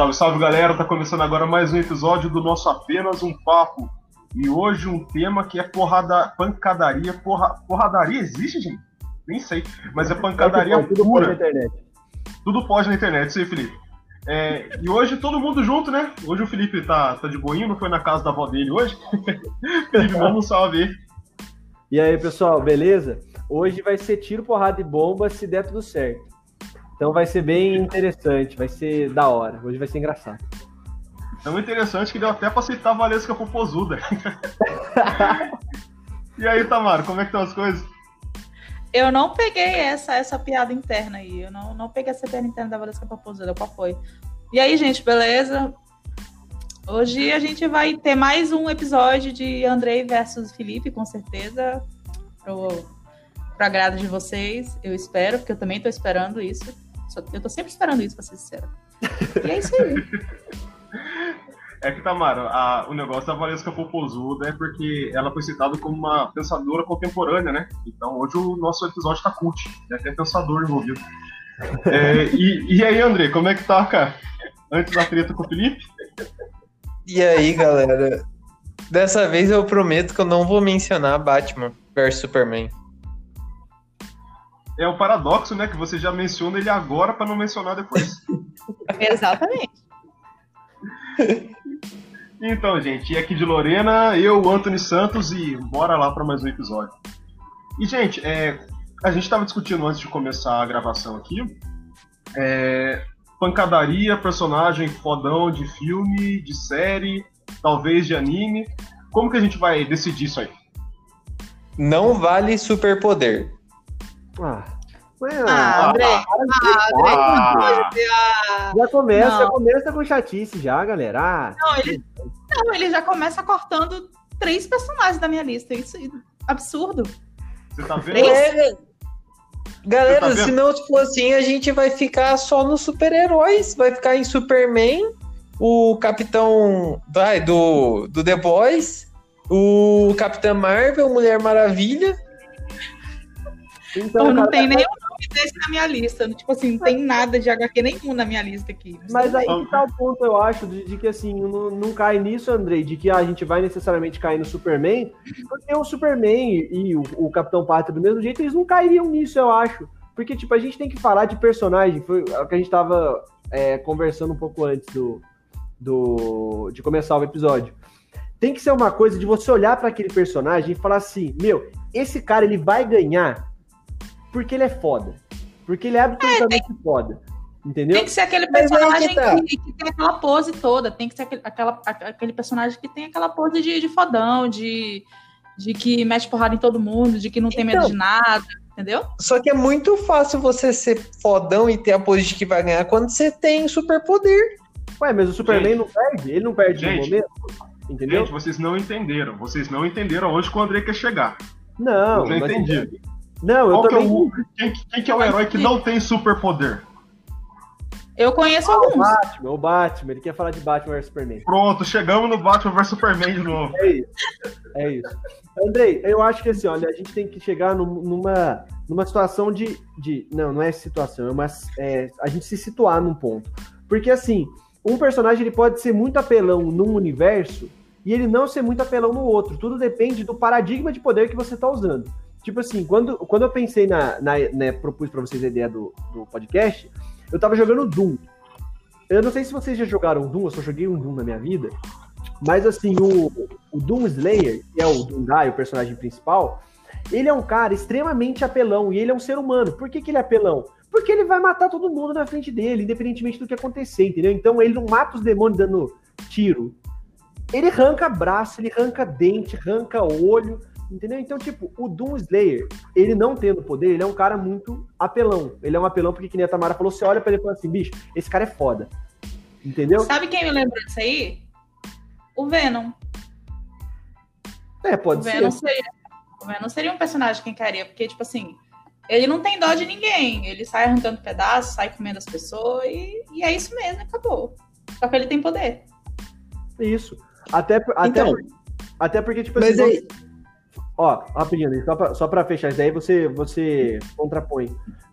Salve, salve galera, tá começando agora mais um episódio do nosso Apenas um Papo. E hoje um tema que é porrada, pancadaria, porra, porradaria existe, gente? Nem sei, mas é pancadaria é tudo pura. Pode na internet. Tudo pode na internet, isso aí, Felipe. É, e hoje todo mundo junto, né? Hoje o Felipe tá, tá de boinho, não foi na casa da avó dele hoje. Felipe, manda um salve aí. E aí, pessoal, beleza? Hoje vai ser tiro, porrada e bomba se der tudo certo. Então vai ser bem interessante, vai ser da hora. Hoje vai ser engraçado. É muito interessante que deu até pra citar a Valesca Popozuda. e aí, Tamara, como é que estão as coisas? Eu não peguei essa, essa piada interna aí. Eu não, não peguei essa piada interna da Valesca Popozuda. Qual foi? E aí, gente, beleza? Hoje a gente vai ter mais um episódio de Andrei versus Felipe, com certeza. Pro, pro agrado de vocês. Eu espero, porque eu também tô esperando isso. Eu tô sempre esperando isso, pra ser sincera. E é isso aí. É que, Tamara, a, o negócio da Valesca Popozuda é porque ela foi citada como uma pensadora contemporânea, né? Então hoje o nosso episódio tá cult, né? Tem pensador envolvido. É, e, e aí, André, como é que tá, cara? Antes da treta com o Felipe? E aí, galera? Dessa vez eu prometo que eu não vou mencionar Batman vs Superman. É o paradoxo, né? Que você já menciona ele agora para não mencionar depois. Exatamente. Então, gente, e aqui de Lorena, eu, Anthony Santos, e bora lá para mais um episódio. E, gente, é, a gente estava discutindo antes de começar a gravação aqui. É, pancadaria, personagem fodão de filme, de série, talvez de anime. Como que a gente vai decidir isso aí? Não vale superpoder. Ah, Ah, André. Ah, André. Ah. Ah, já começa, Não. já começa com chatice já, galera. Ah, Não, ele, não, ele já começa cortando três personagens da minha lista. Isso é absurdo. Você tá vendo? Três? É, galera, tá vendo? se não for assim, a gente vai ficar só nos super-heróis. Vai ficar em Superman, o Capitão vai, do, do The Boys, o Capitão Marvel, Mulher Maravilha. Então, não cara, tem nenhum nome desse na minha lista. Tipo assim, não tem nada de HQ nenhum na minha lista aqui. Mas aí que tá o ponto, eu acho, de, de que assim, não, não cai nisso, Andrei, de que ah, a gente vai necessariamente cair no Superman, porque o Superman e, e o, o Capitão Pátria do mesmo jeito, eles não cairiam nisso, eu acho. Porque, tipo, a gente tem que falar de personagem, foi o que a gente tava é, conversando um pouco antes do, do, de começar o episódio. Tem que ser uma coisa de você olhar para aquele personagem e falar assim, meu, esse cara ele vai ganhar porque ele é foda. Porque ele é absolutamente foda. Entendeu? Tem que ser aquele personagem que tá. que, que tem aquela pose toda. Tem que ser aquele, aquela, aquele personagem que tem aquela pose de, de fodão, de, de que mete porrada em todo mundo, de que não tem medo Então. de nada. Entendeu? Só que é muito fácil você ser fodão e ter a pose de que vai ganhar quando você tem superpoder. Ué, mas o Superman Gente. não perde? Ele não perde no Gente. momento? Entendeu? Gente, vocês não entenderam. Vocês não entenderam onde que o André quer chegar. não, não entendi. Não, eu Qual que é também. o, quem, quem que é o herói que não tem superpoder? Eu conheço O alguns. Batman, o Batman, ele quer falar de Batman vs Superman. Pronto, chegamos no Batman vs Superman de novo. É isso. É isso. Andrei, eu acho que assim, olha, a gente tem que chegar num- numa, numa situação de, de. Não, não é situação, é uma. é, a gente se situar num ponto. Porque assim, um personagem ele pode ser muito apelão num universo e ele não ser muito apelão no outro. Tudo depende do paradigma de poder que você tá usando. Tipo assim, quando, quando eu pensei na, na né, propus pra vocês a ideia do, do podcast, eu tava jogando Doom. Eu não sei se vocês já jogaram Doom, eu só joguei um Doom na minha vida. Mas assim, o, o Doom Slayer, que é o Doomguy, o personagem principal, ele é um cara extremamente apelão e ele é um ser humano. Por que, que ele é apelão? Porque ele vai matar todo mundo na frente dele, independentemente do que acontecer, entendeu? Então ele não mata os demônios dando tiro. Ele arranca braço, ele arranca dente, arranca olho, entendeu? Então, tipo, o Doom Slayer, ele não tendo poder, ele é um cara muito apelão. Ele é um apelão porque, que nem a Tamara falou, você olha pra ele e fala assim, bicho, esse cara é foda. Entendeu? Sabe quem me lembrou disso aí? O Venom. É, O pode ser. Venom seria. O Venom seria um personagem que encaria, porque, tipo assim, ele não tem dó de ninguém. Ele sai arrancando pedaços, sai comendo as pessoas e, e é isso mesmo, acabou. Só que ele tem poder. Isso. Até, até, Então. até porque, tipo Mas assim, aí- Ó, rapidinho, só pra, só pra fechar isso daí, você, você contrapõe.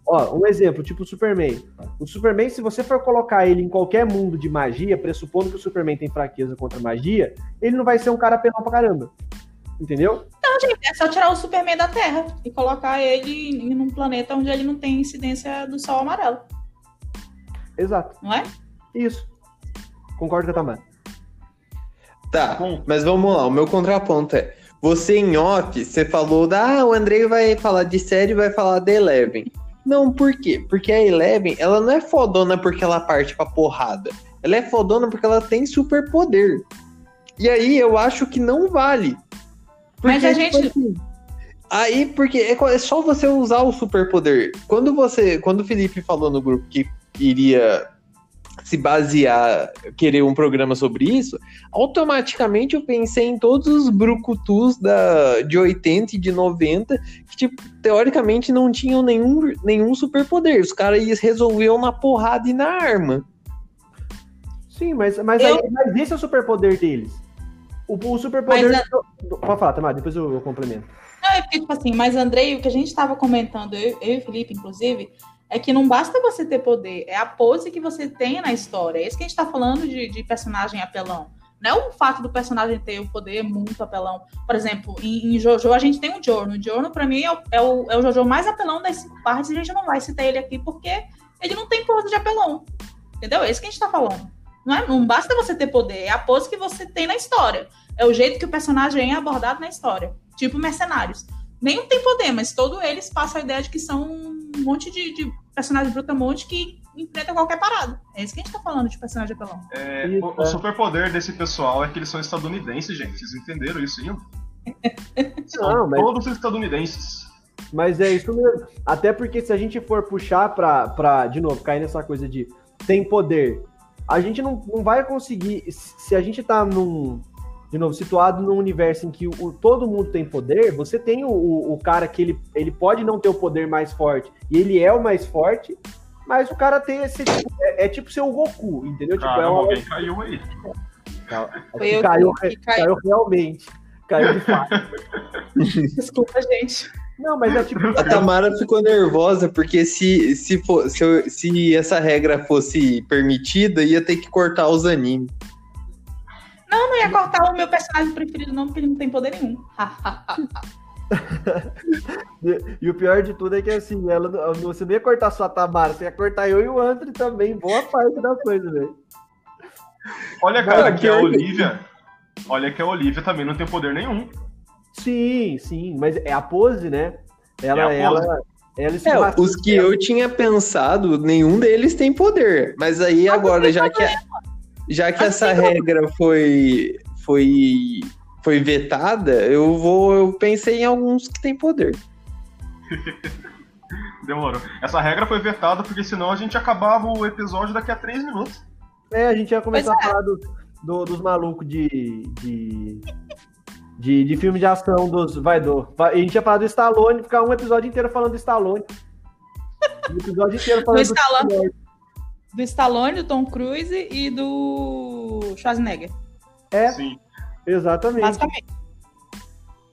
Ó, um exemplo, tipo o Superman. O Superman, se você for colocar ele em qualquer mundo de magia, pressupondo que o Superman tem fraqueza contra magia, ele não vai ser um cara penal pra caramba. Entendeu? Não, gente, é só tirar o Superman da Terra e colocar ele em um planeta onde ele não tem incidência do sol amarelo, Exato. não é? Isso. Concordo com a Tamara. Tá, mas vamos lá, o meu contraponto é. Você em off, você falou da. Ah, o Andrei vai falar de série e vai falar da Eleven. Não, por quê? Porque a Eleven, ela não é fodona porque ela parte pra porrada. Ela é fodona porque ela tem superpoder. E aí eu acho que não vale. Mas a tipo gente- assim, aí, porque é é só você usar o superpoder. Quando você. Quando o Felipe falou no grupo que iria se basear, querer um programa sobre isso, automaticamente eu pensei em todos os brucutus da, de 80 e de 90 que, tipo, teoricamente não tinham nenhum, nenhum superpoder. Os caras resolviam na porrada e na arma. Sim, mas, mas, Eu- aí, mas esse é o superpoder deles. O, o superpoder. Mas do- Pode falar, Tamara, depois eu, eu complemento. Não, é porque, tipo assim, mas Andrei, o que a gente estava comentando, eu, eu e o Felipe, inclusive, é que não basta você ter poder, é a pose que você tem na história. É isso que a gente tá falando de, de personagem apelão. Não é o fato do personagem ter o poder muito apelão. Por exemplo, em, em Jojo a gente tem o Jorno. O Jorno, pra mim, é o, é, o, é o Jojo mais apelão das cinco partes e a gente não vai citar ele aqui porque ele não tem pose de apelão. Entendeu? É isso que a gente tá falando. Não, é, não basta você ter poder, é a pose que você tem na história. É o jeito que o personagem é abordado na história. Tipo mercenários. Nenhum tem poder, mas todos eles passam a ideia de que são um monte de, de personagens brutamonte que enfrentam qualquer parada. É isso que a gente tá falando de personagem apelão. É, o, o é. superpoder desse pessoal é que eles são estadunidenses, gente. Vocês entenderam isso ainda? São Não, mas- todos estadunidenses. Mas é isso mesmo. Até porque se a gente for puxar pra, pra de novo, cair nessa coisa de tem poder, a gente não, não vai conseguir. Se a gente tá num. De novo, situado num universo em que o, todo mundo tem poder, você tem o, o, o cara que ele, ele pode não ter o poder mais forte, e ele é o mais forte, mas o cara tem esse. tipo, é, é tipo ser o Goku, entendeu? Tipo, é uma, alguém caiu aí. Foi eu caiu, caiu. caiu realmente. Caiu de fato. Desculpa, gente. Não, mas é tipo. A Tamara ficou nervosa porque se, se, for, se, eu- se essa regra fosse permitida, ia ter que cortar os animes. Não, não ia cortar o meu personagem preferido, não, porque ele não tem poder nenhum. E o pior de tudo é que assim, ela, você não ia cortar só a Tamara, você ia cortar eu e o André também, boa parte da coisa, velho. Olha, cara, Não, que a que- Olivia. Olha que a Olivia também não tem poder nenhum. Sim, sim, mas é a pose, né? Ela, É a pose. ela, ela se É, os que eu tinha pensado, nenhum deles tem poder. Mas aí agora, já que, já que essa regra foi, foi, foi vetada, eu vou. Eu pensei em alguns que têm poder. Demorou. Essa regra foi vetada porque senão a gente acabava o episódio daqui a três minutos. É, a gente ia começar Pois a falar do, do- dos malucos de, de, de, de filme de ação dos. Vai, do. A gente ia falar do Stallone, ficar um episódio inteiro falando do Stallone. Um episódio inteiro falando Do Stallone. Stallone. Do Stallone, do Tom Cruise e do Schwarzenegger, É, Sim. exatamente. basicamente.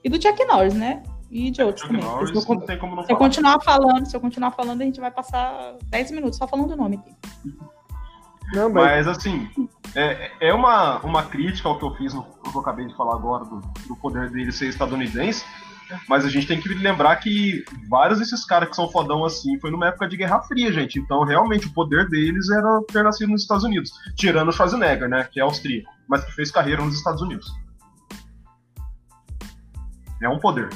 E do Chuck Norris, né? E de outros Chuck também. Norris, Se eu, não tem como não se eu continuar falando, se eu continuar falando, a gente vai passar 10 minutos só falando o nome aqui. Não, mas, Mas assim, é, é uma, uma crítica ao que eu fiz no que eu acabei de falar agora, do, do poder dele ser estadunidense. Mas a gente tem que lembrar que vários desses caras que são fodão assim foi numa época de Guerra Fria, gente. Então, realmente, o poder deles era ter nascido nos Estados Unidos. Tirando o Schwarzenegger, né? Que é austríaco, mas que fez carreira nos Estados Unidos. É um poder.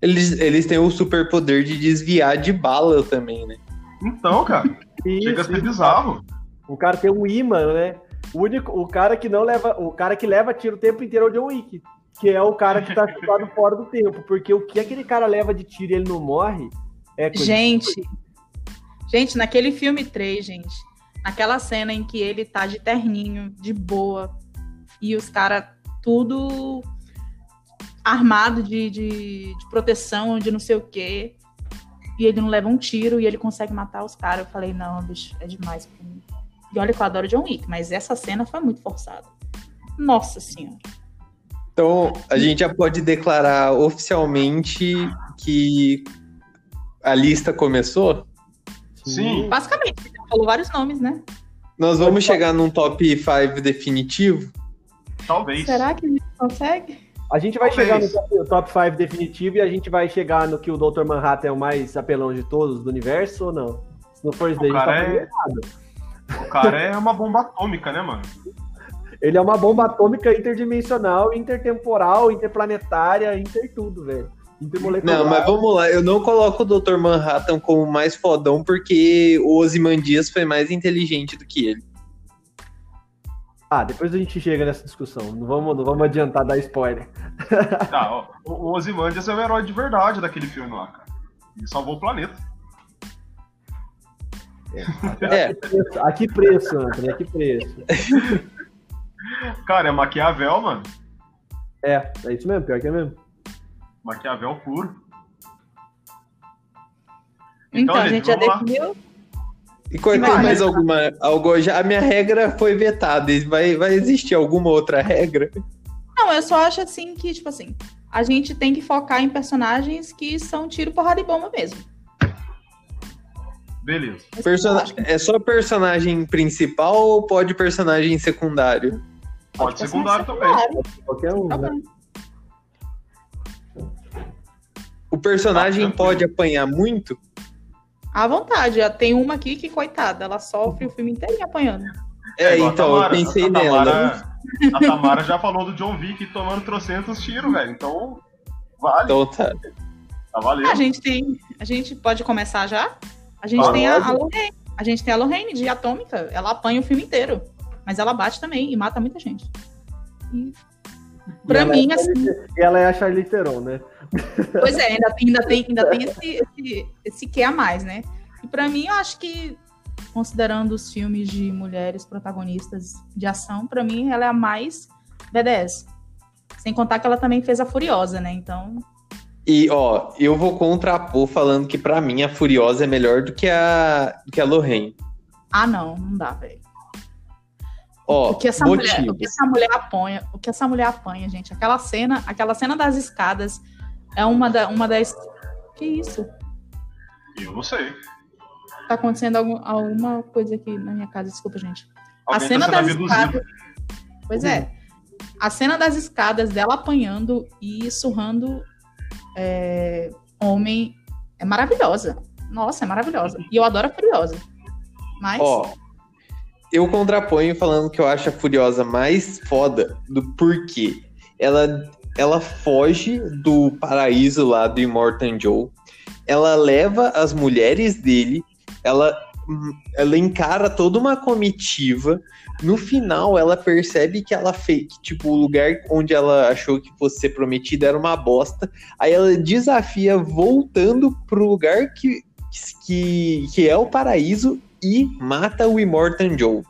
Eles, eles têm o superpoder de desviar de bala também, né? Então, cara, chega a isso, ser bizarro. o cara tem um imã, né? O, único, o cara que não leva. O cara que leva tiro o tempo inteiro é o John Wick. Que é o cara que tá situado fora do tempo. Porque o que aquele cara leva de tiro e ele não morre é Gente, gente, naquele filme 3, gente, naquela cena em que ele tá de terninho, de boa, e os caras tudo armado de, de, de proteção, de não sei o quê, e ele não leva um tiro e ele consegue matar os caras. Eu falei, não, bicho, é demais pra mim. E olha que eu adoro John Wick, mas essa cena foi muito forçada. Nossa senhora. Então, a gente já pode declarar oficialmente que a lista começou? Sim. Basicamente, já falou vários nomes, né? Nós vamos chegar num top 5 definitivo? Talvez. Será que a gente consegue? A gente vai Talvez. chegar no top, no top 5 definitivo e a gente vai chegar no que o Dr. Manhattan é o mais apelão de todos do universo ou não? Se não for isso daí, O a gente tá é- errado. O cara é uma bomba atômica, né, mano? Ele é uma bomba atômica interdimensional, intertemporal, interplanetária, inter tudo, velho. Intermolecular. Não, mas vamos lá. Eu não coloco o Dr. Manhattan como mais fodão porque o Ozymandias foi mais inteligente do que ele. Ah, depois a gente chega nessa discussão. Não vamos, não vamos adiantar dar spoiler. Tá, ó, o o Ozymandias é o herói de verdade daquele filme lá, cara. Ele salvou o planeta. É, A que preço, Anthony? A que preço? Cara, é Maquiavel, mano. É, é isso mesmo, pior que é mesmo. Maquiavel puro. Então, a gente, já lá. definiu. e tem Mas- mais alguma. Algo, já, a minha regra foi vetada. e Vai, vai existir alguma outra regra? Não, eu só acho assim que, tipo assim, a gente tem que focar em personagens que são tiro, porrada e bomba mesmo. Beleza. Persona- que- É só personagem principal ou pode personagem secundário? Pode ser personagem secundário também. secundário, Qualquer um, tá né? O personagem Ah, pode apanhar muito? À vontade, já tem uma aqui que, coitada, ela sofre o filme inteiro apanhando. É, a então, Tamara. eu pensei a nela. Tamara, a Tamara já falou do John Wick tomando trocentos tiros, velho. Então, vale. Então tá. Tá valendo. A gente tem. A gente pode começar já? A gente Ah, tem a, a pode. Lorraine. A gente tem a Lorraine de Atômica. Ela apanha o filme inteiro. Mas ela bate também e mata muita gente. E, pra ela mim, é a assim. Charlize- Ela é a Charlize Theron, né? Pois é, ainda tem, ainda tem, ainda tem esse, esse, esse que a mais, né? E pra mim, eu acho que, considerando os filmes de mulheres protagonistas de ação, pra mim ela é a mais BDS. Sem contar que ela também fez a Furiosa, né? Então, E, ó, eu vou contrapor falando que pra mim a Furiosa é melhor do que a, do que a Lorraine. ah, não, não dá, velho. Ó, O que essa mulher, o que essa mulher apanha, o que essa mulher apanha, gente, aquela cena, aquela cena das escadas é uma, da, uma das que isso? Eu não sei. Tá acontecendo algum, alguma coisa aqui na minha casa, desculpa, gente. A Alguém cena tá das escadas. Pois é. A cena das escadas dela apanhando e surrando é, homem é maravilhosa. Nossa, é maravilhosa. E eu adoro a Furiosa. Mas. Ó, eu contraponho falando que eu acho a Furiosa mais foda do porquê. Ela, ela foge do paraíso lá do Immortan Joe. Ela leva as mulheres dele. Ela, hum, ela encara toda uma comitiva. No final, ela percebe que ela fez. Que, tipo, o lugar onde ela achou que fosse ser prometida era uma bosta. Aí ela desafia voltando pro lugar que, que, que é o paraíso e mata o Immortan Joe.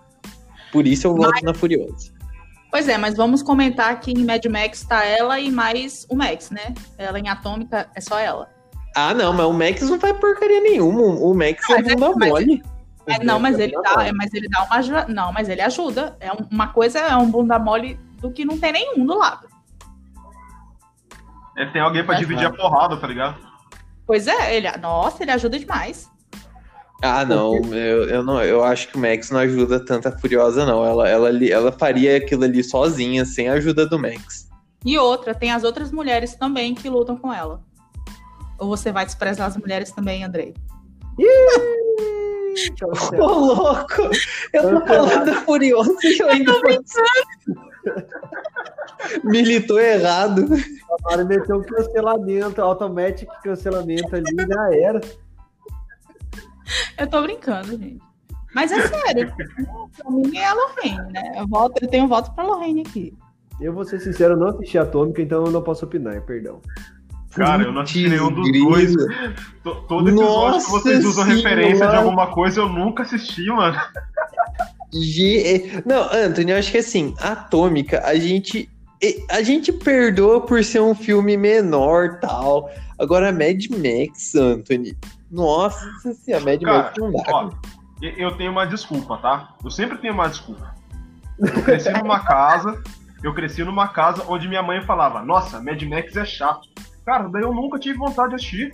Por isso eu voto na Furiosa. Pois é, mas vamos comentar que em Mad Max tá ela e mais o Max, né? Ela em Atômica é só ela. Ah, não, mas o Max não faz porcaria nenhuma. O Max é Mas é- bunda mas- mole. É, não, mas ele dá, é, mas ele dá uma ajuda. Não, mas ele ajuda. É um- uma coisa é um bunda mole do que não tem nenhum do lado. É, tem alguém pra Mas dividir a porrada, tá ligado? Pois é, ele, nossa, ele ajuda demais. Ah, não, eu, eu não, eu acho que o Max não ajuda tanto a Furiosa, não. Ela, ela, ela faria aquilo ali sozinha, sem a ajuda do Max. E outra, tem as outras mulheres também que lutam com ela. Ou você vai desprezar as mulheres também, Andrei? Ô, louco! Eu tô falando da Furiosa e eu ainda Militou errado. Agora meteu um cancelamento, automatic cancelamento ali, já era. Eu tô brincando, gente. Mas é sério. pra mim é a Lorraine, né? Eu, voto, eu tenho voto pra Lorraine aqui. Eu vou ser sincero, eu não assisti Atômica, então eu não posso opinar, perdão. Cara, eu não assisti nenhum dos dois. To- Todo episódio que vocês usam referência de Senhora. alguma coisa, eu nunca assisti, mano. Não, Anthony, eu acho que assim, Atômica, a gente. A gente perdoa por ser um filme menor tal. Agora, Mad Max, Anthony. Nossa senhora, Mad Cara, Max não dá. ó, Eu tenho uma desculpa, tá? Eu sempre tenho uma desculpa. Eu cresci numa casa, eu cresci numa casa onde minha mãe falava, nossa, Mad Max é chato. Cara, daí eu nunca tive vontade de assistir.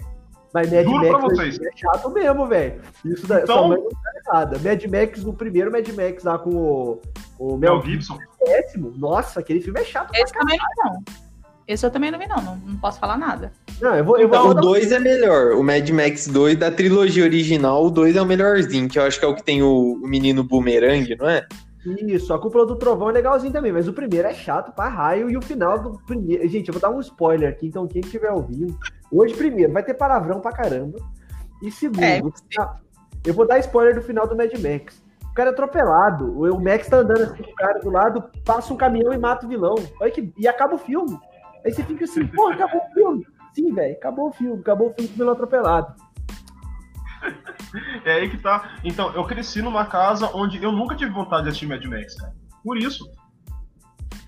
Mas Mad Juro Max vocês. é chato mesmo, velho. Isso da Então- sua mãe não tá errada. Mad Max, o primeiro Mad Max lá com o, o Mel Gibson. Péssimo. Nossa, aquele filme é chato. Esse também não vi, não. Esse eu também não vi, não. Não, não posso falar nada. Não, eu vou. Eu Então, vou o 2 é melhor. O Mad Max 2 da trilogia original, o 2 é o melhorzinho, que eu acho que é o que tem o, o menino boomerang, não é? Isso, a cúpula do trovão é legalzinho também, mas o primeiro é chato pra raio e o final do primeiro. Gente, eu vou dar um spoiler aqui, então quem estiver ouvindo. Hoje, primeiro, vai ter palavrão pra caramba. E segundo, É, eu vou dar spoiler do final do Mad Max. O cara é atropelado. O Max tá andando assim com o cara do lado, passa um caminhão e mata o vilão. Olha que... E acaba o filme. Aí você fica assim, pô, acabou o filme. Sim, velho, acabou o filme, acabou o filme com o vilão atropelado. É aí que tá. Então, eu cresci numa casa onde eu nunca tive vontade de assistir Mad Max, cara. Por isso.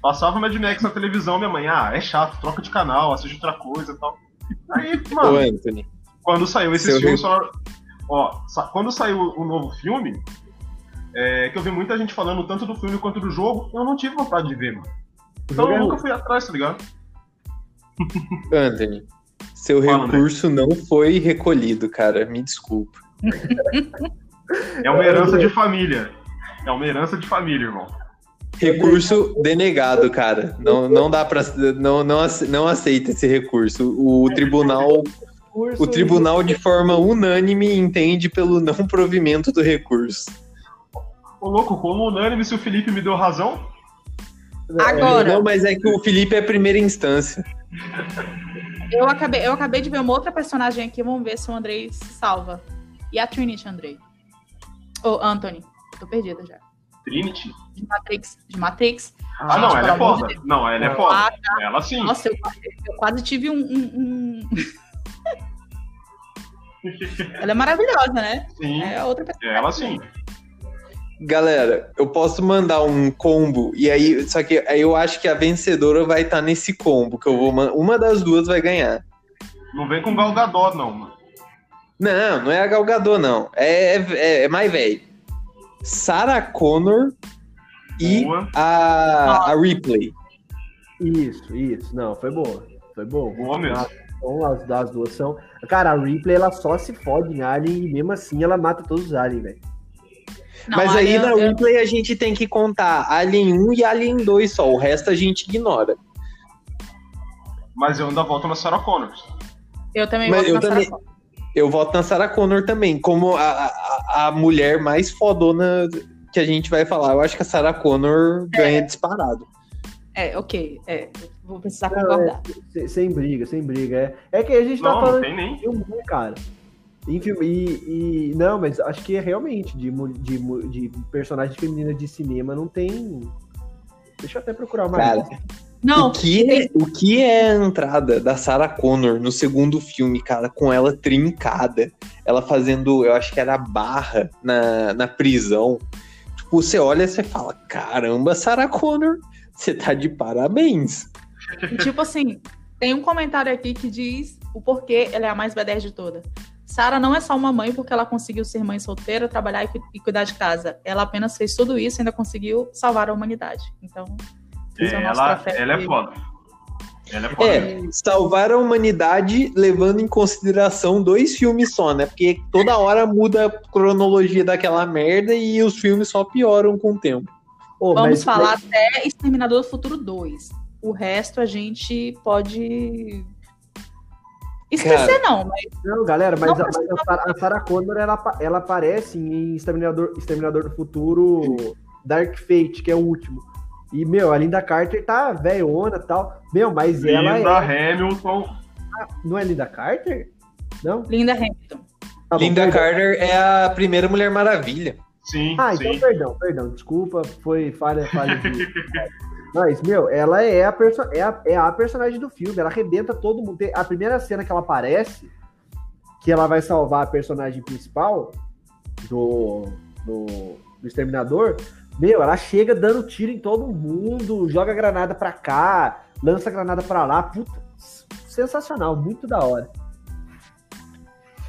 Passava Mad Max na televisão, minha mãe, ah, é chato, troca de canal, assiste outra coisa e tal. Aí, mano, quando saiu esses Seu filmes, falaram- ó, sa- quando saiu o novo filme, é, que eu vi muita gente falando tanto do filme quanto do jogo, eu não tive vontade de ver, mano. Então eu nunca fui atrás, tá ligado? Anthony. Seu Fala, recurso não foi recolhido, cara. Me desculpa. É uma herança de família. É uma herança de família, irmão. Recurso denegado, cara. Não, não dá pra. Não, não, ace- não aceita esse recurso. O tribunal, o tribunal, de forma unânime, entende pelo não provimento do recurso. Ô, louco, como unânime se o Felipe me deu razão, Agora, Não, mas é que o Felipe é a primeira instância. eu acabei, eu acabei de ver uma outra personagem aqui. Vamos ver se o Andrei se salva. E a Trinity, Andrei? Ô, Anthony. Eu tô perdida já. Trinity. De Matrix. De Matrix. Ah, não, Gente, ela é foda. de. Não, ela é Ah, foda. Ela sim. Nossa, eu, eu quase tive um. um- um- Ela é maravilhosa, né? Sim, É outra personagem. ela sim. Galera, eu posso mandar um combo e aí, só que aí eu acho que a vencedora vai estar nesse combo que eu vou, uma das duas vai ganhar. Não vem com Gal Gadot, não, mano. Não, não é a Gal Gadot, não. É, é, é mais velho. Sarah Connor e Boa, a, a Ripley. Isso, isso. Não, foi boa. Foi boa. boa mesmo. Então, as, as duas são. Cara, a Ripley, ela só se fode em Alien e mesmo assim ela mata todos os aliens, velho. Não, Mas aí na eu- Ripley a gente tem que contar Alien 1 e Alien 2 só. O resto a gente ignora. Mas eu ainda volto na Sarah Connors. Eu também Mas vou eu na Sarah também- Connor. Eu voto na Sarah Connor também, como a, a, a mulher mais fodona que a gente vai falar. Eu acho que a Sarah Connor ganha disparado. É, ok. É, eu vou precisar Não, concordar. Sem, sem briga, sem briga. É, é que a gente tá Não, não falando tem nem. de filme, né, cara? Em filme, e, e- Não, mas acho que é realmente de, de, de personagem feminina de cinema não tem. Deixa eu até procurar uma Cara, lista. Não, o, que é, o que é a entrada da Sarah Connor no segundo filme, cara, com ela trincada, ela fazendo, eu acho que era barra na, na prisão. Tipo, você olha e você fala: caramba, Sarah Connor, você tá de parabéns. E, tipo assim, tem um comentário aqui que diz o porquê ela é a mais B10 de toda. Sara não é só uma mãe porque ela conseguiu ser mãe solteira, trabalhar e, cu- e cuidar de casa. Ela apenas fez tudo isso e ainda conseguiu salvar a humanidade. Então, é nosso Ela, ela é foda. Ela é foda. É, salvar a humanidade levando em consideração dois filmes só, né? Porque toda hora muda a cronologia daquela merda e os filmes só pioram com o tempo. Vamos mas- falar até Exterminador do Futuro 2. O resto a gente pode esquecer, não, mas Não, galera, mas, Não, a, mas a Sarah- a Sarah Connor, ela, ela aparece em Exterminador, Exterminador do Futuro Dark Fate, que é o último. E, meu, a Linda Carter tá velhona e tal. Meu, mas ela Linda é... Hamilton. Não é Linda Carter? Não? Linda Hamilton. Tá bom, Linda perdão. Carter é a primeira Mulher Maravilha. Sim, Ah, sim. então perdão, perdão. Desculpa, foi falha, falha de... Mas, meu, ela é a, perso é, a, é a personagem do filme. Ela arrebenta todo mundo. A primeira cena que ela aparece, que ela vai salvar a personagem principal do, do, do Exterminador, meu, ela chega dando tiro em todo mundo, joga granada pra cá, lança granada pra lá. Puta, sensacional, muito da hora.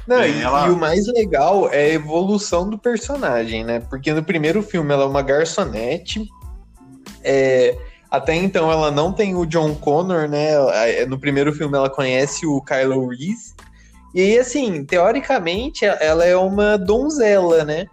Não, É, e, ela- e o mais legal é a evolução do personagem, né? Porque no primeiro filme ela é uma garçonete. é, até então ela não tem o John Connor, né? Ela- No primeiro filme ela conhece o Kylo Reese. E aí, assim, teoricamente, ela é uma donzela, né?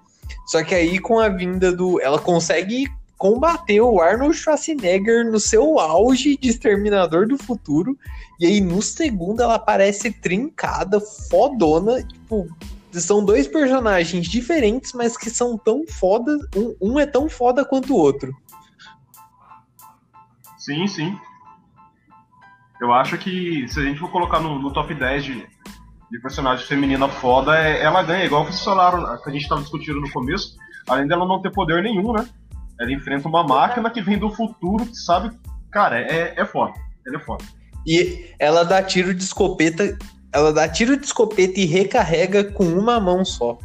Só que aí, com a vinda do. Ela consegue combater o Arnold Schwarzenegger no seu auge de Exterminador do Futuro. E aí, no segundo, ela aparece trincada, fodona. Tipo, são dois personagens diferentes, mas que são tão foda. Um, um é tão foda quanto o outro. Sim, sim. Eu acho que se a gente for colocar no, no top 10 de, de personagem feminina foda, é, ela ganha, igual vocês falaram, que a gente estava discutindo no começo, além dela não ter poder nenhum, né? Ela enfrenta uma máquina que vem do futuro, que sabe, cara, é, é foda. Ela é foda. E ela dá tiro de escopeta, ela dá tiro de escopeta e recarrega com uma mão só.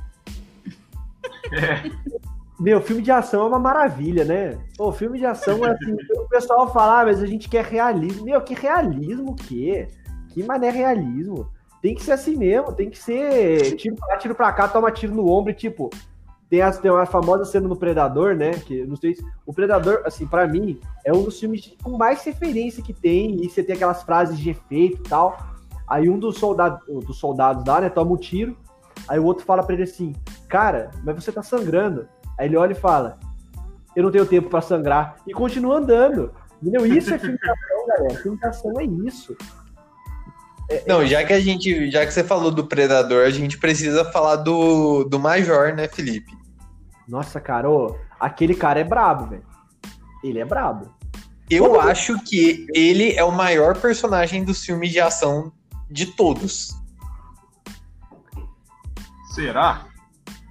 É. Meu, filme de ação é uma maravilha, né? Pô, filme de ação é assim, o pessoal fala, ah, mas a gente quer realismo. Meu, que realismo o quê? Que mané realismo? Tem que ser assim mesmo, tem que ser tiro pra lá, tiro pra cá, toma tiro no ombro e tipo. Tem, as, tem uma famosa cena no Predador, né? Que não sei se. O Predador, assim, para mim, é um dos filmes com mais referência que tem. E você tem aquelas frases de efeito e tal. Aí um dos, soldado, dos soldados lá, né, toma um tiro. Aí o outro fala pra ele assim: Cara, mas você tá sangrando. Aí ele olha e fala: Eu não tenho tempo para sangrar. E continua andando. Entendeu? Isso é filme de ação, galera. Filme de ação é isso. É, não, é... já que a gente, já que você falou do Predador, a gente precisa falar do, do Major, né, Felipe? Nossa, cara, ô, aquele cara é brabo, velho. Ele é brabo. Eu acho que ele é o maior personagem dos filmes de ação de todos. Será?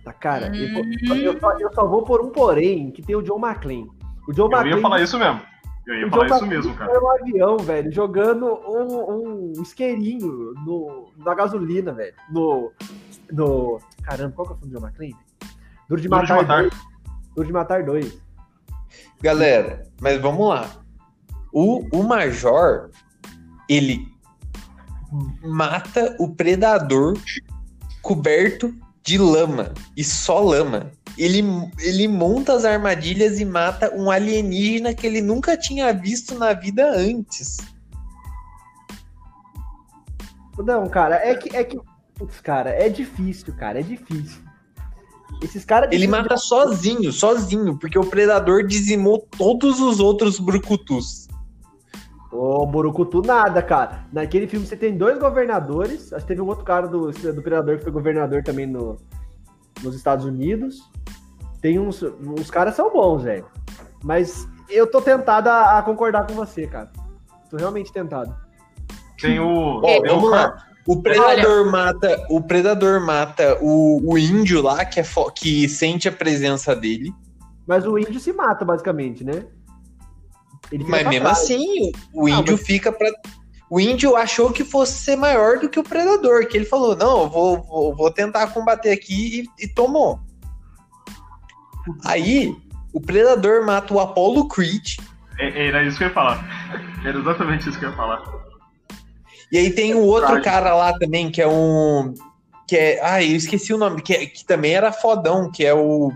Tá, cara, hum. eu, eu, só, eu, só, vou por um porém, que tem o John McClane. O John eu McClane, ia falar isso mesmo. Eu ia falar John isso mesmo, cara. um avião, velho, jogando um, um isqueirinho no, na gasolina, velho. No, no... Caramba, qual que é o filme do John McClane? Duro de, Duro matar, de matar. Dois. Duro de Matar dois. Galera, mas vamos lá. O, o Major, ele mata o predador coberto de lama e só lama. Ele, ele monta as armadilhas e mata um alienígena que ele nunca tinha visto na vida antes. Não, cara, é que. É que putz, cara, é difícil, cara, é difícil. Esses caras. Ele mata de... sozinho, sozinho, porque o predador dizimou todos os outros brucutus. Ô, oh, Borucutu nada, cara. Naquele filme você tem dois governadores. Acho que teve um outro cara do, do Predador que foi governador também no, nos Estados Unidos. Tem uns. Os caras são bons, velho. Mas eu tô tentado a, a, concordar com você, cara. Tô realmente tentado. Tem o. Oh, vamos lá. O predador Olha. mata, o predador mata o, o índio lá que, é que sente a presença dele. Mas o índio se mata basicamente, né? Mas mesmo trás. assim, o índio mas... fica pra. O índio achou que fosse ser maior do que o predador, que ele falou: não, eu vou, vou, vou tentar combater aqui e, e tomou. Aí, o predador mata o Apollo Creed. É, era isso que eu ia falar. Era exatamente isso que eu ia falar. E aí tem um outro cara lá também, que é um. Que é. Ah, eu esqueci o nome, que, é, que também era fodão, que é o.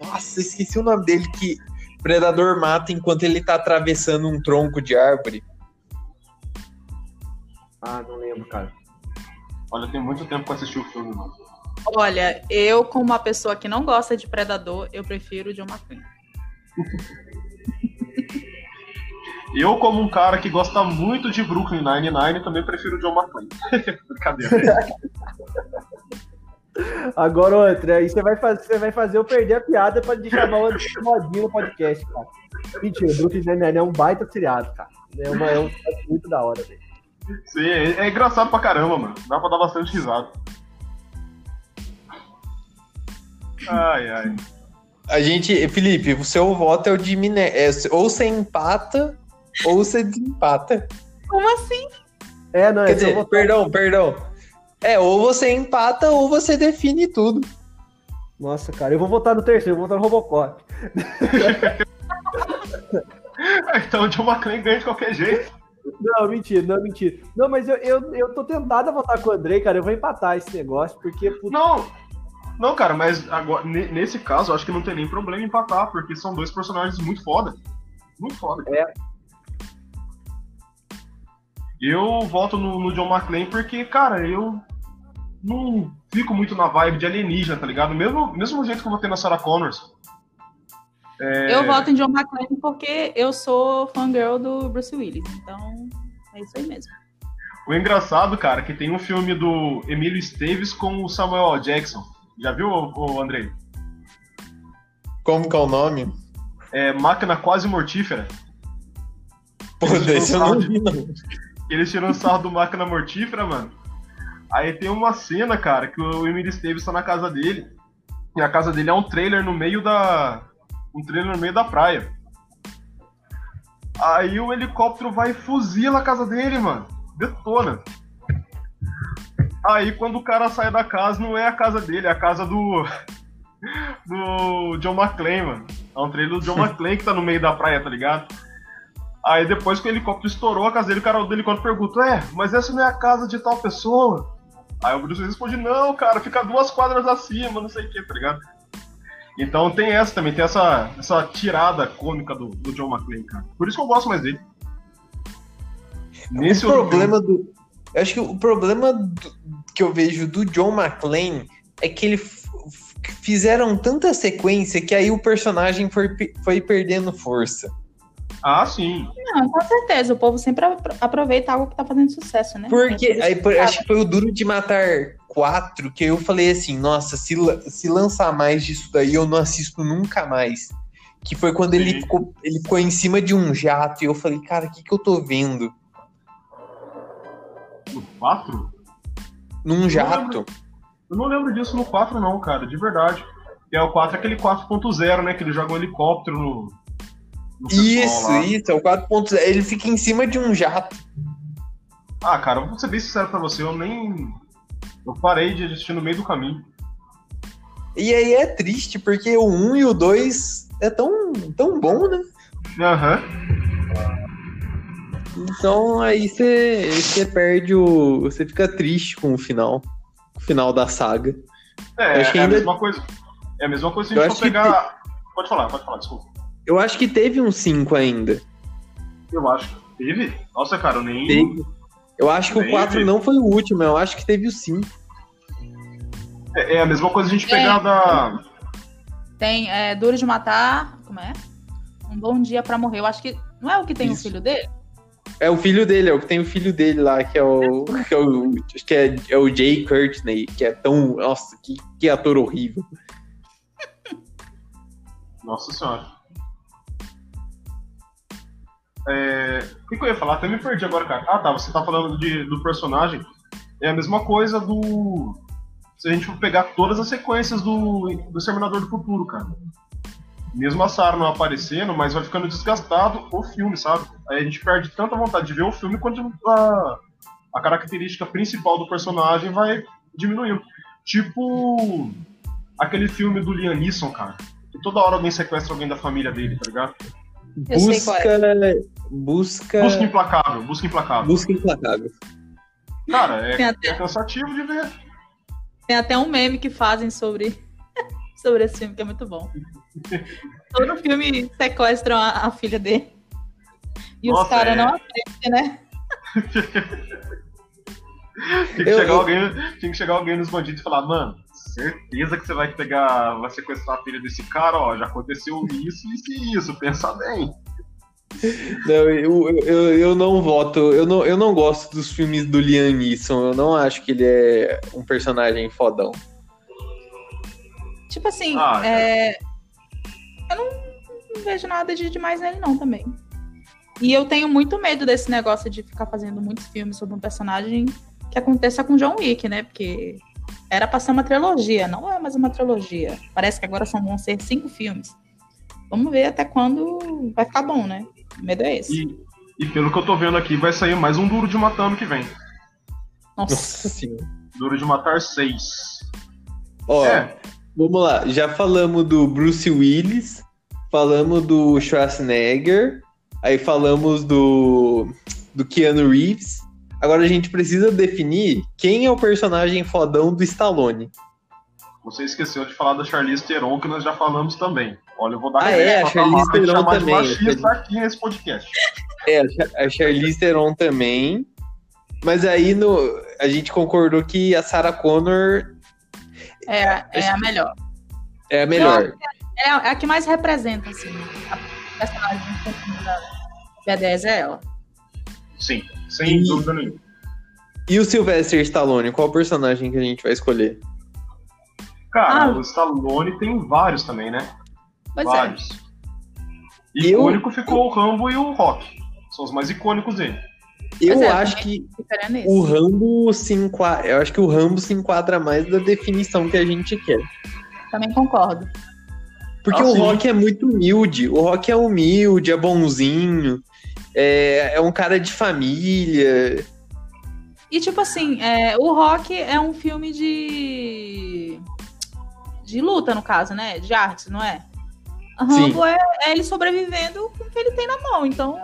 Nossa, esqueci o nome dele, que predador mata enquanto ele tá atravessando um tronco de árvore. Ah, não lembro, cara. Olha, tem muito tempo que eu assisti o filme, mano. Olha, eu, como uma pessoa que não gosta de Predador, eu prefiro o John McClane. eu, como um cara que gosta muito de Brooklyn Nine-Nine, também prefiro o John McClane. Brincadeira. Agora outra, aí você vai, fazer, você vai fazer eu perder a piada pra de chamar o modinho no podcast, cara. Mentira, Brooklyn Nine-Nine é um baita seriado, cara. É, uma, é um muito da hora, velho. Sim, é, é, engraçado pra caramba, mano. Dá pra dar bastante risada. Ai, ai. A gente, Felipe, o seu voto é o de Miné. É, ou você empata, ou você desempata. Como assim? É, não, é Quer dizer, voto... perdão, perdão. É, ou você empata ou você define tudo. Nossa, cara, eu vou votar no terceiro, eu vou votar no Robocop. então o John McClane ganha de qualquer jeito. Não, mentira, não, mentira. Não, mas eu, eu, eu tô tentado a votar com o Andrei, cara. Eu vou empatar esse negócio, porque. Não, não, cara, mas agora, nesse caso, eu acho que não tem nem problema empatar, porque são dois personagens muito foda. Muito foda. É. Eu voto no, no John McClane porque, cara, eu. não fico muito na vibe de alienígena, tá ligado? Mesmo, mesmo jeito que eu votei na Sarah Connors. É, Eu voto em John McClane porque eu sou fangirl do Bruce Willis. Então, é isso aí mesmo. O engraçado, cara, é que tem um filme do Emílio Esteves com o Samuel. Jackson. Já viu, ô, ô, Andrei? Como que é o nome? É Máquina Quase Mortífera. Pô, desse eu não vi, não. Eles tiram sarro do Máquina Mortífera, mano. Aí tem uma cena, cara, que o Emílio Esteves tá na casa dele. E a casa dele é um trailer no meio da. Um trailer no meio da praia. Aí o helicóptero vai e fuzila a casa dele, mano. Detona. Aí quando o cara sai da casa, não é a casa dele, é a casa do. Do John McClane, mano. É um trailer do John McClane que tá no meio da praia, tá ligado? Aí depois que o helicóptero estourou a casa dele, o cara do helicóptero pergunta, é, mas essa não é a casa de tal pessoa? Aí o Bruce Willis responde, não, cara, fica duas quadras acima, não sei o que, tá ligado? Então tem essa também, tem essa, essa tirada cômica do, do John McClane, cara. Por isso que eu gosto mais dele. Nesse o problema do. Eu acho que o problema do- que eu vejo do John McClane é que ele fizeram tanta sequência que aí o personagem foi, foi perdendo força. Ah, sim. Não, com certeza. O povo sempre apro- aproveita algo que tá fazendo sucesso, né? Porque aí, por- acho que foi o Duro de Matar 4 que eu falei assim, nossa, se, se lançar mais disso daí, eu não assisto nunca mais. Que foi quando ele ficou, ele ficou em cima de um jato e eu falei, cara, o que, que eu tô vendo? No 4? Num jato. Eu não lembro disso no 4, não, cara, de verdade. E é o 4 é aquele 4.0, né? Que ele joga um helicóptero no. Isso, lá. isso, é o 4.0. Ele fica em cima de um jato. Ah, cara, eu vou ser bem sincero pra você, eu nem. Eu parei de assistir no meio do caminho. E aí é triste, porque o 1 e o 2 é tão, tão bom, né? Aham. Então aí você você perde o. Você fica triste com o final. O final da saga. É, que é a ainda- mesma coisa. É a mesma coisa se a Eu gente acho for que pegar. Pode falar, pode falar, desculpa. Eu acho que teve um 5 ainda. Eu acho. Teve? Nossa, cara, eu nem. Teve. Eu acho que o Teve. 4 não foi o último, eu acho que teve o 5. É, é a mesma coisa a gente É. pegar da. Tem é, Duro de Matar. Como é? Um Bom Dia pra Morrer. Eu acho que. Não é o que tem o Isso. filho dele? É o filho dele, é o que tem o filho dele lá, que é o. Que é o, acho que é, é o Jay Courtney, que é tão. Nossa, que, que ator horrível. Nossa senhora. É... O que, que eu ia falar? Até me perdi agora, cara. Ah, tá. Você tá falando de, do personagem. É a mesma coisa do. Se a gente for pegar todas as sequências do, do Exterminador do Futuro, cara. Mesmo a Sarah não aparecendo, mas vai ficando desgastado o filme, sabe? Aí a gente perde tanta vontade de ver o filme quanto a, a característica principal do personagem vai diminuindo. Tipo aquele filme do Liam Neeson, cara. Que toda hora alguém sequestra alguém da família dele, tá ligado? Qual Busca. é. Busca. Busca implacável, busca implacável. Busca implacável. Cara, é, Tem até- é cansativo de ver. Tem até um meme que fazem sobre, sobre esse filme, que é muito bom. Todo filme sequestram a, a filha dele. E os Nossa, caras é. não aprendem, né? Tinha que, Eu- chegar eu- alguém, tinha que chegar alguém nos bandidos e falar, mano, certeza que você vai pegar, vai sequestrar a filha desse cara, ó, já aconteceu isso, isso e isso, pensa bem. Não, eu, eu, eu não voto, eu não, eu não gosto dos filmes do Liam Neeson, eu não acho que ele é um personagem fodão. Tipo assim, Ah, é, eu não, não vejo nada de demais nele, não, também. E eu tenho muito medo desse negócio de ficar fazendo muitos filmes sobre um personagem que aconteça com John Wick, né? Porque era pra ser uma trilogia, não é mais uma trilogia. Parece que agora são, vão ser cinco filmes. Vamos ver até quando vai ficar bom, né? O medo é esse. E, e pelo que eu tô vendo aqui, vai sair mais um Duro de Matar ano que vem. Nossa. Nossa senhora. Duro de Matar 6. Ó, É, vamos lá, já falamos do Bruce Willis, falamos do Schwarzenegger, aí falamos do, do Keanu Reeves. Agora a gente precisa definir quem é o personagem fodão do Stallone. você esqueceu de falar da Charlize Theron, que nós já falamos também. Olha, eu vou dar Ah, é, a Charlize Theron de também, machista aqui nesse podcast. É, a Char- a Charlize Theron também. Mas aí no, a gente concordou que a Sarah Connor É, é a melhor. é a melhor. É a, é a que mais representa, assim, a personagem feminina da B10 é ela. Sim, sem E- dúvida nenhuma. E o Sylvester Stallone, qual personagem que a gente vai escolher? Cara, Ah. o Stallone tem vários também, né? Pois é. vários. Eu- Icônico ficou o Rambo e o Rock. São os mais icônicos dele. Eu é, acho que o Rambo se enquadra, eu acho que o Rambo se enquadra mais da definição que a gente quer. Também concordo. Porque Ah, o sim. Rock é muito humilde. O Rock é humilde, é bonzinho, é, é um cara de família. E tipo assim, é, o Rock é um filme de. de luta, no caso, né? De artes, não é? Rambo é, é ele sobrevivendo com o que ele tem na mão. Então,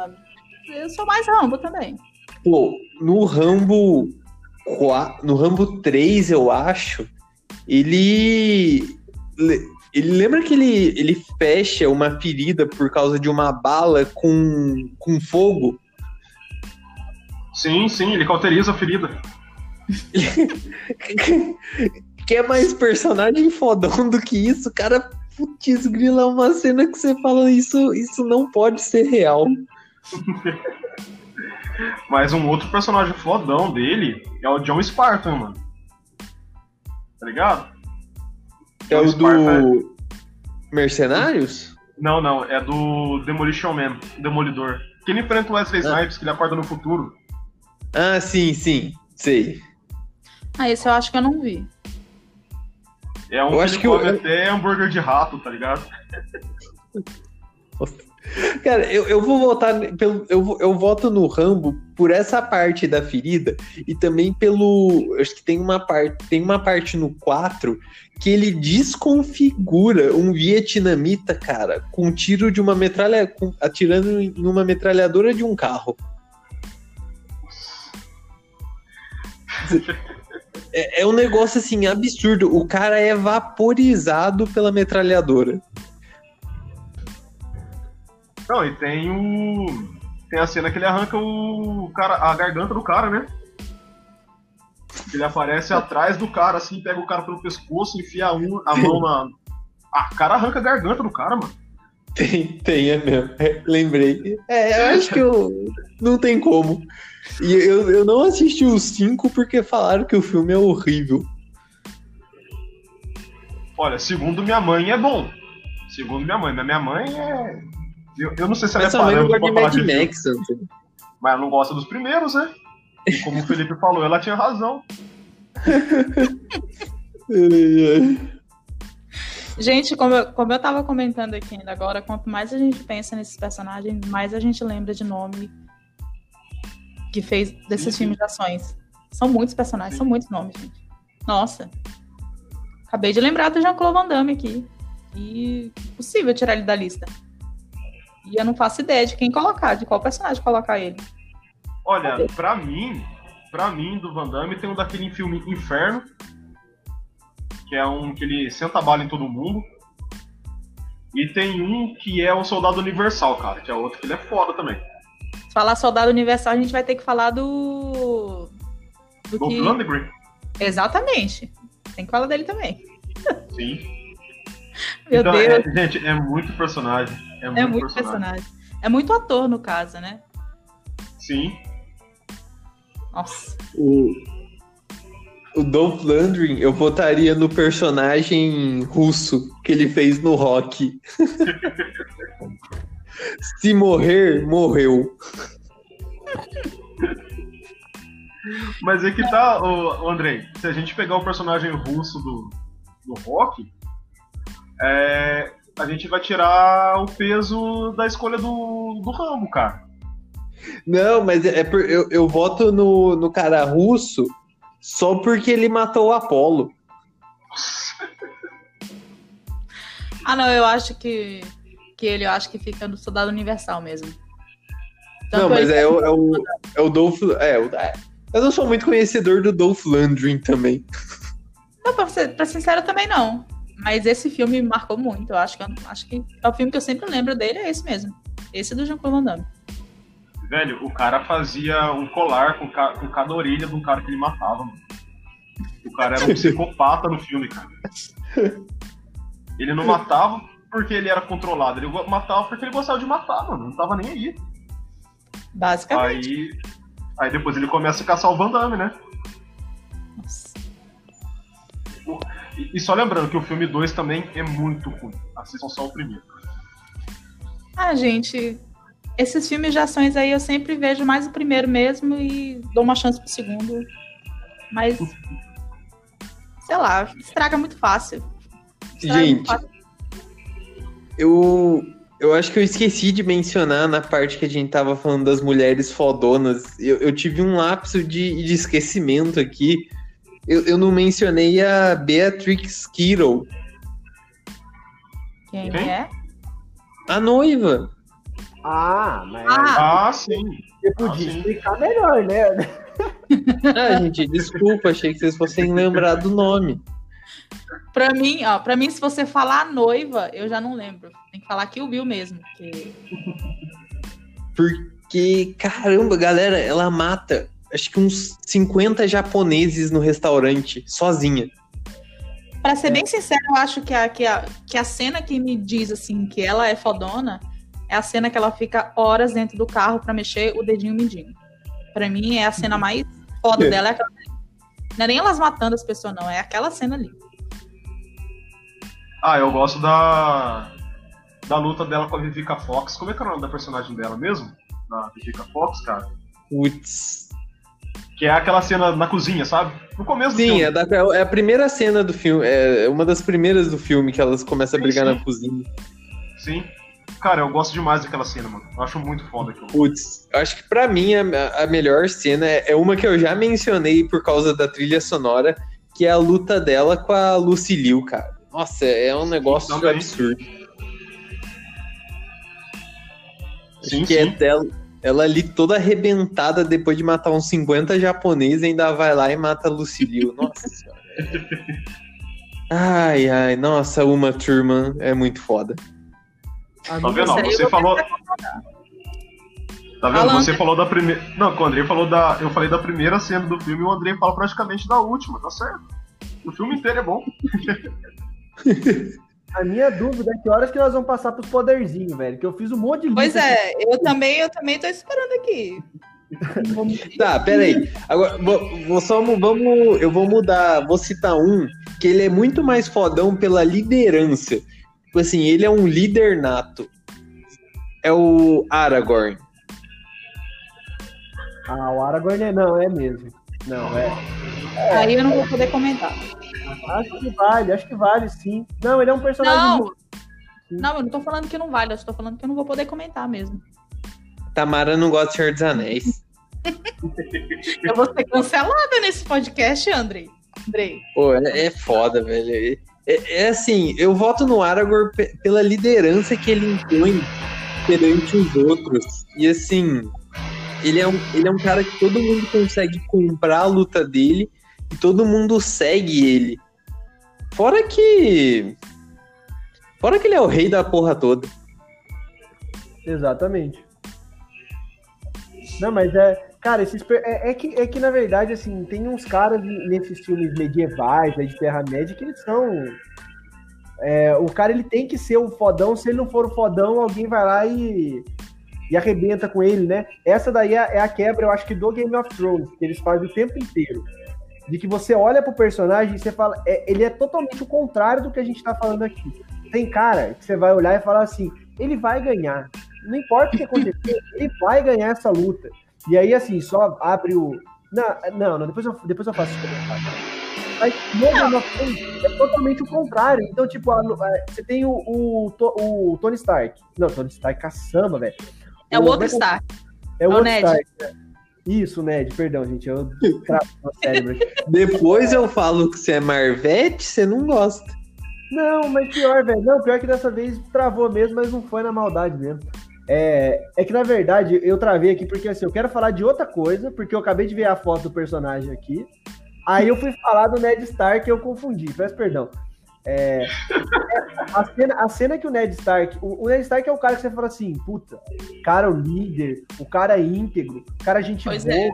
eu sou mais Rambo também. Pô, no Rambo 4, no Rambo 3, eu acho, ele ele lembra que ele, ele fecha uma ferida por causa de uma bala com, com fogo? Sim, sim, ele cauteriza a ferida. Quer mais personagem fodão do que isso? Cara, putz, grila, é uma cena que você fala, isso, isso não pode ser real. Mas um outro personagem fodão dele é o John Spartan, mano. Tá ligado? É o do Mercenários? Não, não, é do Demolition Man, Demolidor. Que ele enfrenta o Wesley Ah. Snipes, que ele acorda no futuro. Ah, sim, sim, sei. Ah, esse eu acho que eu não vi. É um Eu que acho ele que come até hambúrguer de rato, tá ligado? Cara, eu, eu vou votar pelo. Eu, eu voto no Rambo por essa parte da ferida e também pelo. Acho que tem uma parte. Tem uma parte no 4 que ele desconfigura um vietnamita, cara, com um tiro de uma metralha. com- atirando em uma metralhadora de um carro. É, é um negócio assim absurdo. O cara é vaporizado pela metralhadora. Não, e tem o. Tem a cena que ele arranca o cara, a garganta do cara, né? Ele aparece atrás do cara, assim, pega o cara pelo pescoço, enfia a, um, a mão na. Ah, o cara arranca a garganta do cara, mano. Tem, tem, é mesmo. É, lembrei. É, eu acho que eu, não tem como. E eu, eu não assisti os cinco porque falaram que o filme é horrível. Olha, segundo minha mãe é bom. Segundo minha mãe, mas minha mãe é. Eu, eu não sei se ela é parâmetro pra falar de filme, Max, Antônio. mas ela não gosta dos primeiros, né? E como o Felipe falou, ela tinha razão. Gente, como eu, como eu tava comentando aqui ainda agora, quanto mais a gente pensa nesses personagens, mais a gente lembra de nome que fez desses Sim, sim. filmes de ações. São muitos personagens, são muitos nomes, gente. Nossa. Acabei de lembrar do Jean-Claude Van Damme aqui. E impossível tirar ele da lista. E eu não faço ideia de quem colocar, de qual personagem colocar ele. Olha, pra mim, pra mim, do Van Damme, tem um daquele filme Inferno, que é um que ele senta bala em todo mundo. E tem um que é o Soldado Universal, cara, que é outro que ele é foda também. Se falar Soldado Universal, a gente vai ter que falar do. Do Do que... Exatamente. Tem que falar dele também. Sim. Meu então, Deus. é- gente, é muito personagem. É muito, É muito personagem. personagem. É muito ator, no caso, né? Sim. Nossa. O, o Dolph Lundgren, eu votaria no personagem russo que ele fez no Rock. Se morrer, morreu. Mas é que tá, ô, ô, Andrei, se a gente pegar o personagem russo do, do Rock, é, a gente vai tirar o peso da escolha do, do Rambo, cara. Não, mas é por, eu, eu voto no, no cara russo só porque ele matou o Apollo. Ah, não, eu acho que, que ele, eu acho que fica no Soldado Universal mesmo. Tanto não, mas ele- é o, é o, é o Dolph. É, é, eu não sou muito conhecedor do Dolph Lundgren também. Não, pra ser, pra ser sincero, também não. Mas esse filme me marcou muito. Eu acho que, eu- acho que é o filme que eu sempre lembro dele, é esse mesmo. Esse do Jean-Claude Van Damme. Velho, o cara fazia um colar com, ca- com cada orelha de um cara que ele matava, mano. O cara era um psicopata no filme, cara. Ele não matava porque ele era controlado, ele matava porque ele gostava de matar, mano. Não tava nem aí. Basicamente. Aí. Aí depois ele começa a caçar o Van Damme, né? Nossa. E, e só lembrando que o filme 2 também é muito ruim. Assistam só o primeiro. Ah, gente, esses filmes de ações aí eu sempre vejo mais o primeiro mesmo e dou uma chance pro segundo. Mas, sei lá, estraga muito fácil. Estraga muito Gente, fácil. eu, eu acho que eu esqueci de mencionar na parte que a gente tava falando das mulheres fodonas. Eu, eu tive um lapso de, de esquecimento aqui. Eu, eu não mencionei a Beatrix Kiddo, Quem Quem? é? a noiva. Ah, mas Ah, Ah, sim. você podia ah, sim. explicar melhor, né? Ah, gente, desculpa, achei que vocês fossem lembrar do nome. pra mim, ó, pra mim, se você falar noiva, eu já não lembro. Tem que falar que o Bill mesmo. Que... Porque, caramba, galera, ela mata acho que uns 50 japoneses no restaurante, sozinha. Pra ser bem sincero, eu acho que a, que, a, que a cena que me diz assim que ela é fodona é a cena que ela fica horas dentro do carro pra mexer o dedinho mindinho. Pra mim é a cena mais foda É. dela. É aquela... Não é nem elas matando as pessoas, não. É aquela cena ali. Ah, eu gosto da. Da luta dela com a Vivica Fox. Como é que é o nome da personagem dela mesmo? Da Vivica Fox, cara. Putz. Que é aquela cena na cozinha, sabe? No começo do Sim, filme. é, da- é a primeira cena do filme, é uma das primeiras do filme que elas começam a Sim, brigar sim. na cozinha. Sim. Cara, eu gosto demais daquela cena, mano. Eu acho muito foda aquilo. Putz, acho que pra mim a, a melhor cena é, é uma que eu já mencionei por causa da trilha sonora, que é a luta dela com a Lucy Liu, cara. Nossa, é um negócio Também. absurdo. Sim, Acho que é sim. dela, ela ali toda arrebentada depois de matar uns 50 japoneses, ainda vai lá e mata Liu. Nossa senhora. Ai, ai, nossa, uma turma é muito foda. Tá vendo? aí eu Você falou. Tá vendo? Alan, Você falou da primeira. Não, o Andrei falou da. Eu falei da primeira cena do filme e o Andrei fala praticamente da última, tá certo? O filme inteiro é bom. A minha dúvida é que horas que nós vamos passar pros poderzinhos, velho. Que eu fiz um monte de Pois é, eu também, eu também tô esperando aqui. Tá, peraí. Agora, vou, vou só vamos, eu vou mudar, vou citar um que ele é muito mais fodão pela liderança. Tipo assim, ele é um líder nato. É o Aragorn. Ah, o Aragorn é não, é mesmo. Não, é. Aí eu não vou poder comentar. Acho que vale, acho que vale, sim. Não, ele é um personagem. Não, não, eu não tô falando que não vale, eu só tô falando que eu não vou poder comentar mesmo. Tamara não gosta de Senhor dos Anéis. Eu vou ser cancelada nesse podcast, Andrei. Andrei. Pô, é, é foda, velho. É, é assim, eu voto no Aragorn pe- pela liderança que ele impõe perante os outros. E assim, ele é, um, ele é um cara que todo mundo consegue comprar a luta dele e todo mundo segue ele. Fora que. Fora que ele é o rei da porra toda. Exatamente. Não, mas é. Cara, esses. É, é que, é que, na verdade, assim, tem uns caras nesses filmes medievais, aí de Terra-média, que eles são. é, o cara ele tem que ser o fodão, se ele não for o fodão, alguém vai lá e, e arrebenta com ele, né? Essa daí é, é a quebra, eu acho que do Game of Thrones, que eles fazem o tempo inteiro. De que você olha pro personagem e você fala, é, ele é totalmente o contrário do que a gente tá falando aqui. Tem cara que você vai olhar e falar assim, ele vai ganhar. Não importa o que acontecer, ele vai ganhar essa luta. E aí, assim, só abre o. Não, não, não depois, eu, depois eu faço comentário. Mas no Game of Thrones é totalmente o contrário. Então, tipo, a- a- você tem o, o, o Tony Stark. Não, Tony Stark, caçamba, velho. É o outro como é Stark. É o É o outro Ned. Stark. né? Isso, o Ned, perdão, gente. Eu. Depois eu falo que você é Marvete, você não gosta. Não, mas pior, velho. Não, pior que dessa vez travou mesmo, mas não foi na maldade mesmo. É, é que na verdade eu travei aqui porque assim, eu quero falar de outra coisa, porque eu acabei de ver a foto do personagem aqui. Aí eu fui falar do Ned Stark e eu confundi, peço perdão. É, a, cena, a cena que o Ned Stark. O, o, Ned Stark é o cara que você fala assim, puta, cara, o líder, o cara íntegro, o cara gente pois boa, é.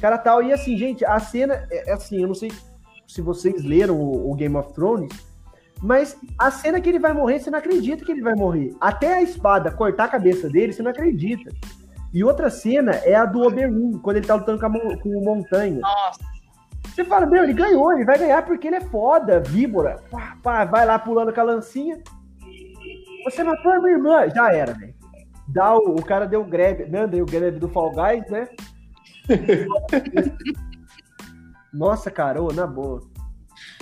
cara tal. E assim, gente, a cena é, é assim, eu não sei se vocês leram o, o, Game of Thrones, mas a cena que ele vai morrer, você não acredita que ele vai morrer. Até a espada cortar a cabeça dele, você não acredita. E outra cena é a do Oberyn, quando ele tá lutando com, a, com o Montanha. Nossa. Você fala, meu, ele ganhou, ele vai ganhar porque ele é foda, víbora. Pá, pá, vai lá pulando com a lancinha. Você matou a minha irmã. Já era, velho. Dá o, o cara deu greve, né? Deu greve do Fall Guys, né? Nossa, cara, ô, na boa.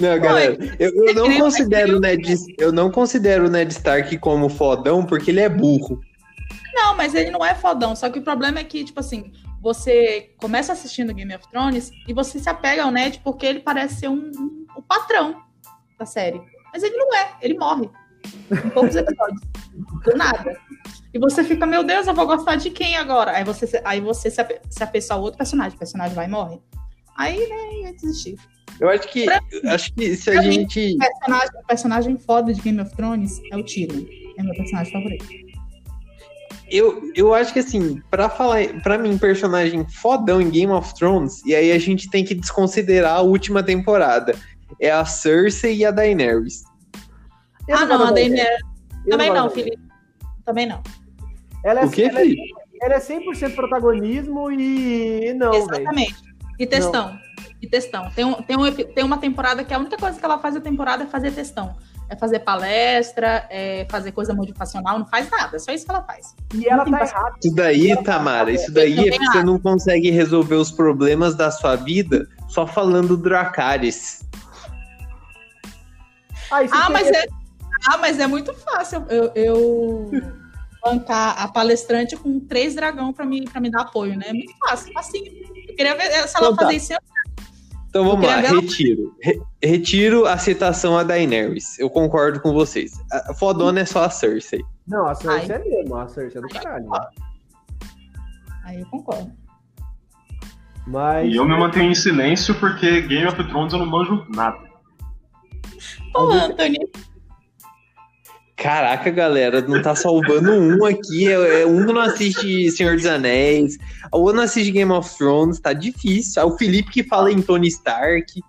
Não, galera, eu, eu não considero o Ned, eu não considero o Ned Stark como fodão porque ele é burro. Não, mas ele não é fodão. Só que o problema é que, tipo assim, você começa assistindo Game of Thrones e você se apega ao Ned porque ele parece ser um, um, o patrão da série. Mas ele não é, ele morre. Em poucos episódios. Do nada. E você fica, meu Deus, eu vou gostar de quem agora? Aí você, aí você se, ape, se apessa a outro personagem, o personagem vai e morre. Aí, né, ia desistir. Eu acho que, pra, acho que se a gente. Mim, o, personagem, o personagem foda de Game of Thrones é o Tyrion. É meu personagem favorito. Eu, eu acho que assim, para falar, para mim, personagem fodão em Game of Thrones, e aí a gente tem que desconsiderar a última temporada. É a Cersei e a Daenerys. Eu ah, não, a Daenerys. Também não, Felipe. Também não. Ela é, o quê, ela, é, ela é 100% protagonismo e não, Exatamente. Véio. E textão. Não. E textão. Tem, um, tem, um, tem uma temporada que a única coisa que ela faz a temporada é fazer textão é fazer palestra, é fazer coisa motivacional, não faz nada, é só isso que ela faz. E ela tá errada. Isso daí, Tamara, isso daí é porque você não consegue resolver os problemas da sua vida só falando Dracarys. Ah, ah mas é, ah, mas é muito fácil eu, eu bancar a palestrante com três dragão para me, pra me dar apoio, né? É muito fácil, assim. Eu queria ver se ela então, tá. fazer isso então vamos lá, retiro. Re retiro a citação a Daenerys. Eu concordo com vocês. A fodona é só a Cersei. Não, a Cersei Ai. é mesmo, a Cersei é do caralho. Aí eu concordo. Mas... E eu me mantenho em silêncio porque Game of Thrones eu não manjo nada. Ô, Anthony, Caraca, galera, não tá salvando um aqui. É, é, um não assiste Senhor dos Anéis, o outro não assiste Game of Thrones, tá difícil. O Felipe que fala em Tony Stark.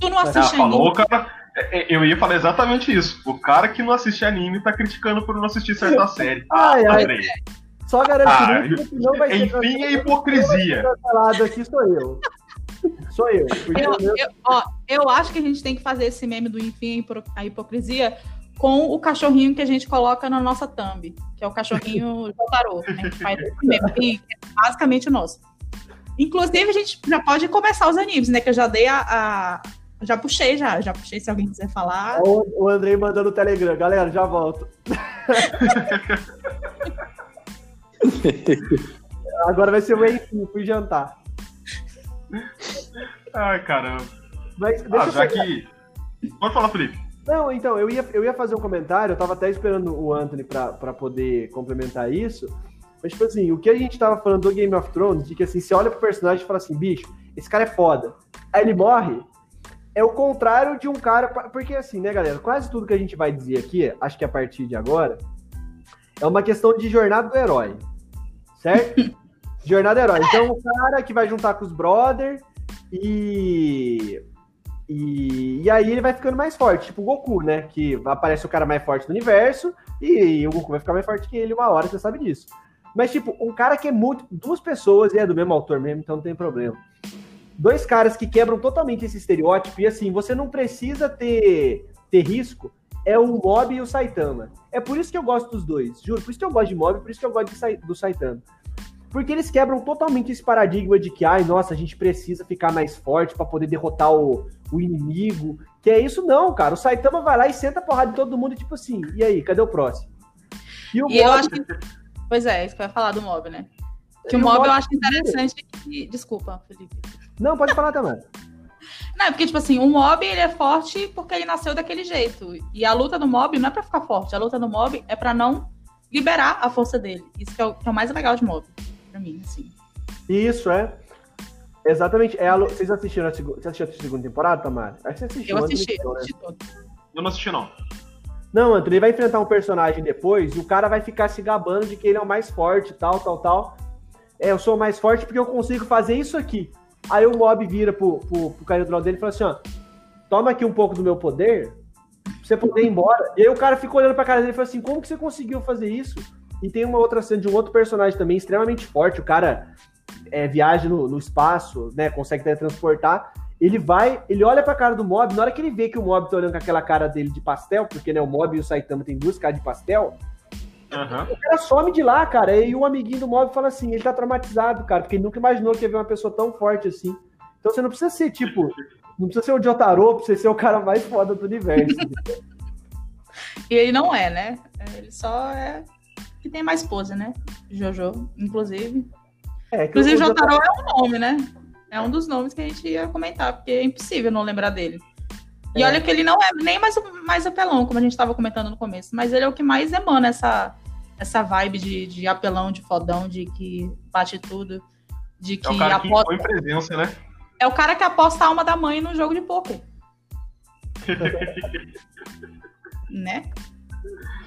Tu não assiste ah, falou, cara, é, é, eu ia falar exatamente isso. O cara que não assiste anime tá criticando por não assistir certa série. Ai, ai. Só garantindo ah, que não vai ser. Enfim, a hipocrisia. aqui sou eu. Sou eu. Eu, eu, ó, eu acho que a gente tem que fazer esse meme do enfim a hipocrisia com o cachorrinho que a gente coloca na nossa thumb, que é o cachorrinho Jotaro. Né? Gente faz esse é basicamente o nosso. Inclusive, a gente já pode começar os animes, né? Que eu já dei a. a... Já puxei, já. Já puxei, se alguém quiser falar. O, o Andrei mandando o Telegram. Galera, já volto. Agora vai ser o enfim, fui jantar. Ai, caramba. Mas, ah, já que. Pode falar, Felipe. Não, então, eu ia, eu ia fazer um comentário, eu tava até esperando o Anthony para poder complementar isso. Mas, tipo assim, o que a gente tava falando do Game of Thrones, de que assim, você olha pro personagem e fala assim, bicho, esse cara é foda. Aí ele morre, é o contrário de um cara. Porque assim, né, galera? Quase tudo que a gente vai dizer aqui, acho que a partir de agora, é uma questão de jornada do herói. Certo? jornada do herói. Então, o cara que vai juntar com os brother e e, e aí ele vai ficando mais forte, tipo o Goku, né? Que aparece o cara mais forte do universo e, e o Goku vai ficar mais forte que ele uma hora, você sabe disso. Mas, tipo, um cara que é muito. Duas pessoas, e é do mesmo autor mesmo, então não tem problema. Dois caras que quebram totalmente esse estereótipo, e assim, você não precisa ter, ter risco, é o Mob e o Saitama. É por isso que eu gosto dos dois, juro. Por isso que eu gosto de Mob, por isso que eu gosto de, do Saitama. Porque eles quebram totalmente esse paradigma de que, ai, nossa, a gente precisa ficar mais forte para poder derrotar o, o inimigo. Que é isso, não, cara. O Saitama vai lá e senta a porrada de todo mundo, e tipo assim, e aí, cadê o próximo? E, o e mob... eu acho que. Pois é, isso que ia falar do mob, né? Que o mob, mob eu acho interessante. Que... Desculpa, Felipe. Não, pode falar também. Não, porque, tipo assim, o mob ele é forte porque ele nasceu daquele jeito. E a luta do mob não é pra ficar forte. A luta do mob é pra não liberar a força dele. Isso que é o, que é o mais legal de mob pra mim, assim. Isso, é. Exatamente. É a, vocês assistiram a, segunda, você assistiu a segunda temporada, Tamara? Acho que você assistiu. Eu assisti, né? assisti Eu não assisti, não. Não, Antônio, ele vai enfrentar um personagem depois e o cara vai ficar se gabando de que ele é o mais forte, tal, tal, tal. É, eu sou o mais forte porque eu consigo fazer isso aqui. Aí o mob vira pro, pro, pro cara do lado dele e fala assim, ó, toma aqui um pouco do meu poder, pra você poder ir embora. E aí o cara fica olhando pra cara dele e fala assim, como que você conseguiu fazer isso? E tem uma outra cena de um outro personagem também extremamente forte, o cara é, viaja no, no espaço, né, consegue teletransportar, ele vai, ele olha pra cara do mob, na hora que ele vê que o mob tá olhando com aquela cara dele de pastel, porque né, o mob e o Saitama tem duas caras de pastel, Aham. o cara some de lá, cara, e o amiguinho do mob fala assim, ele tá traumatizado, cara, porque ele nunca imaginou que ia ver uma pessoa tão forte assim. Então você não precisa ser, tipo, não precisa ser o Jotaro pra você ser o cara mais foda do universo. E ele não é, né? Ele só é que tem mais pose, né? Jojo, inclusive. É, que Inclusive, o Jotaro é um nome, né? É um dos nomes que a gente ia comentar, porque é impossível não lembrar dele. E É. olha que ele não é nem mais, o- mais apelão, como a gente estava comentando no começo, mas ele é o que mais emana essa, essa vibe de, de apelão, de fodão, de que bate tudo, de que É o cara que aposta. impõe presença, né? É o cara que aposta a alma da mãe no jogo de poker. né?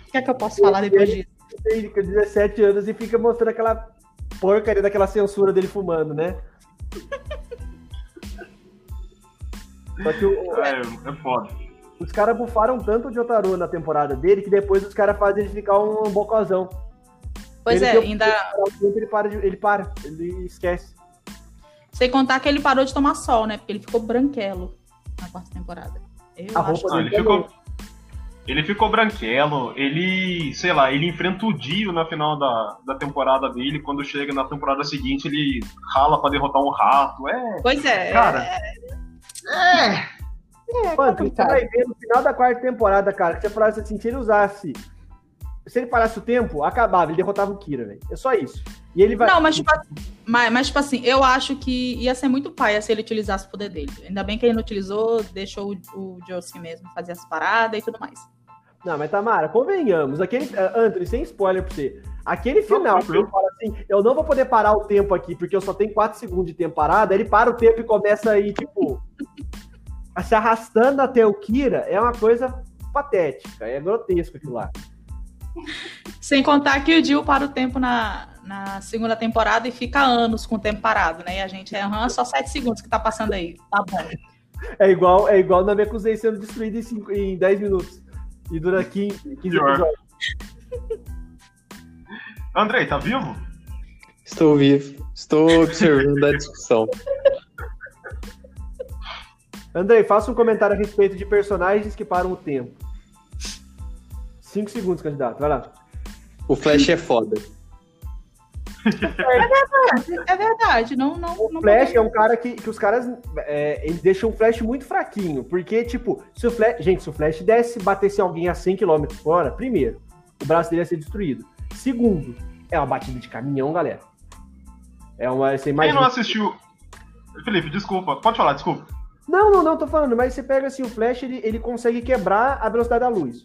O que é que eu posso falar depois disso? Tem 17 anos e fica mostrando aquela porcaria daquela censura dele fumando, né? Só que o- É, é foda. os caras bufaram tanto o Jotaro na temporada dele que depois os caras fazem ele ficar um bocozão. Pois Ele é, ainda. Ele para, de- ele para, ele esquece. Sem contar que ele parou de tomar sol, né? Porque ele ficou branquelo na quarta temporada. Eu A acho roupa ele dele ficou. Ele ficou branquelo, ele, sei lá, ele enfrenta o Dio na final da, da temporada dele, quando chega na temporada seguinte ele rala pra derrotar um rato, é... Pois é. Cara, é, Mano, você complicado. vai ver no final da quarta temporada, cara, que você falasse assim, se ele usasse. Se ele parasse o tempo, acabava, ele derrotava o Kira, velho. É só isso. E ele vai. Não, mas tipo, mas, mas, tipo assim, eu acho que ia ser muito paia se ele utilizasse o poder dele. Ainda bem que ele não utilizou, deixou o, o Josuke mesmo fazer as paradas e tudo mais. Não, mas Tamara, convenhamos. Aquele. ah, Anthony, sem spoiler pra você. Aquele final, que ele fala assim: eu não vou poder parar o tempo aqui, porque eu só tenho 4 segundos de tempo parado. Ele para o tempo e começa aí, tipo. a se arrastando até o Kira. É uma coisa patética. É grotesco aquilo lá. Sem contar que o Jill para o tempo na, na segunda temporada e fica anos com o tempo parado, né? E a gente é só 7 segundos que tá passando aí. Tá bom. É igual, é igual na Mekuzei sendo cinco- em 10 minutos. E dura 15, 15 Pior. episódios. Andrei, tá vivo? Estou vivo. Estou observando a discussão. Andrei, faça um comentário a respeito de personagens que param o tempo. 5 segundos, candidato. Vai lá. O Flash é foda. É verdade, não, não, O não Flash é um cara que, que os caras é, eles deixam o Flash muito fraquinho. Porque, tipo, se o Flash. Gente, se o Flash desse batesse alguém a 100 km por hora, primeiro, o braço dele ia ser destruído. Segundo, é uma batida de caminhão, galera. É uma. Você Quem imagina... não assistiu... Felipe, desculpa, pode falar, desculpa. Não, não, não, tô falando, mas você pega assim, o Flash, ele, ele consegue quebrar a velocidade da luz.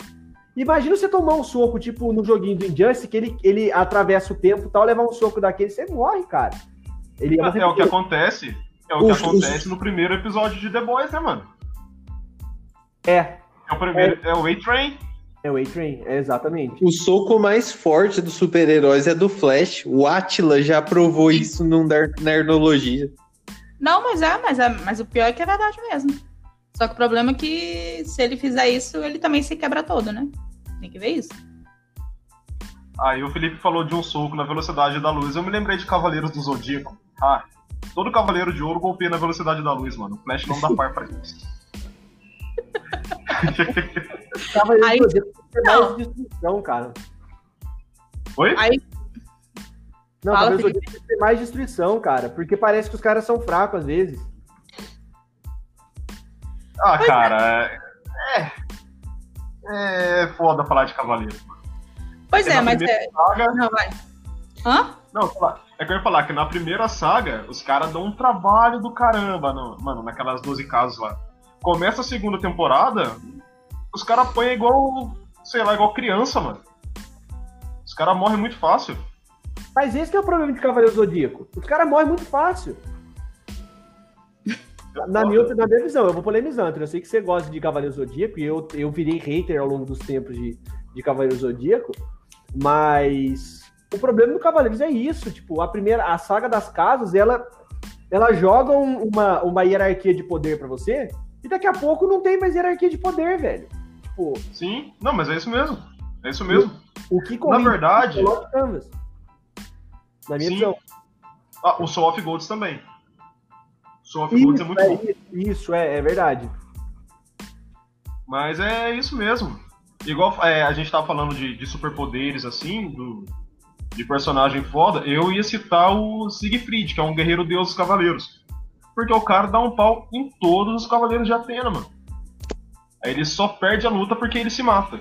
Imagina você tomar um soco, tipo, no joguinho do Injustice, que ele, ele atravessa o tempo e tal, levar um soco daquele, você morre, cara. Ele morrer É o que acontece, é o que Os- acontece no primeiro episódio de The Boys, né, mano? É, É o primeiro, é, o A-Train. é o A-Train, é exatamente. O soco mais forte dos super-heróis é do Flash. O Atila já provou isso num dar- Nerdologia. Não, mas é, mas é, mas o pior é que é verdade mesmo. Só que o problema é que se ele fizer isso, ele também se quebra todo, né? Tem que ver isso. Aí o Felipe falou de um soco na velocidade da luz. Eu me lembrei de Cavaleiros do Zodíaco. Ah, todo Cavaleiro de Ouro golpeia na velocidade da luz, mano. O Flash não dá par pra isso. Tava Aí- aí, ter mais Não. destruição, cara. Oi? Aí, Não, Fala, talvez eu ter mais destruição, cara, porque parece que os caras são fracos às vezes. Ah, cara, é. É foda falar de Cavaleiro. pois Porque é, mas é. saga- Não, vai. Hã? Não, é que eu ia falar que na primeira saga, os caras dão um trabalho do caramba, no- mano, naquelas 12 casas lá. Começa a segunda temporada, os caras apanham igual, sei lá, igual criança, mano. Os caras morrem muito fácil. Mas esse que é o problema de Cavaleiro Zodíaco. Os caras morrem muito fácil. Na minha, na minha visão, eu vou polemizar, Antônio. Eu sei que você gosta de Cavaleiro Zodíaco e eu, eu virei hater ao longo dos tempos de, de Cavaleiro Zodíaco, mas o problema do Cavaleiros é isso, tipo, a primeira, a saga das casas, ela, ela joga um- uma, uma hierarquia de poder pra você e daqui a pouco não tem mais hierarquia de poder, velho. Tipo, Sim, não, mas é isso mesmo. É isso mesmo. o que Na verdade, o Canvas. Na minha Sim. visão. ah, o Soul of Golds também. Golds é Isso, muito é, bom. isso, isso, é, é verdade. Mas é isso mesmo. Igual é, a gente tava falando de, de superpoderes, assim, do, de personagem foda, eu ia citar o Siegfried, que é um guerreiro deus dos cavaleiros. Porque o cara dá um pau em todos os cavaleiros de Atena, mano. Aí ele só perde a luta porque ele se mata.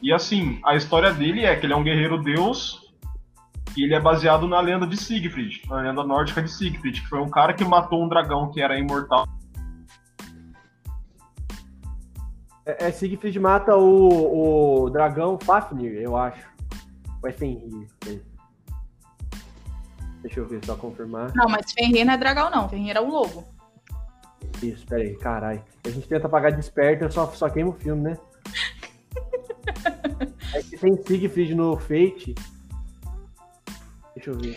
E assim, a história dele é que ele é um guerreiro deus e ele é baseado na lenda de Siegfried, na lenda nórdica de Siegfried, que foi um cara que matou um dragão que era imortal. É, é Siegfried mata o, o dragão Fafnir, eu acho. Ou é Fenrir? Deixa eu ver, só confirmar. Não, mas Fenrir não é dragão, não. Fenrir é um lobo. Isso, peraí, caralho. A gente tenta pagar desperto, só, só queima o filme, né? É que tem Siegfried no Fate. Deixa eu ver.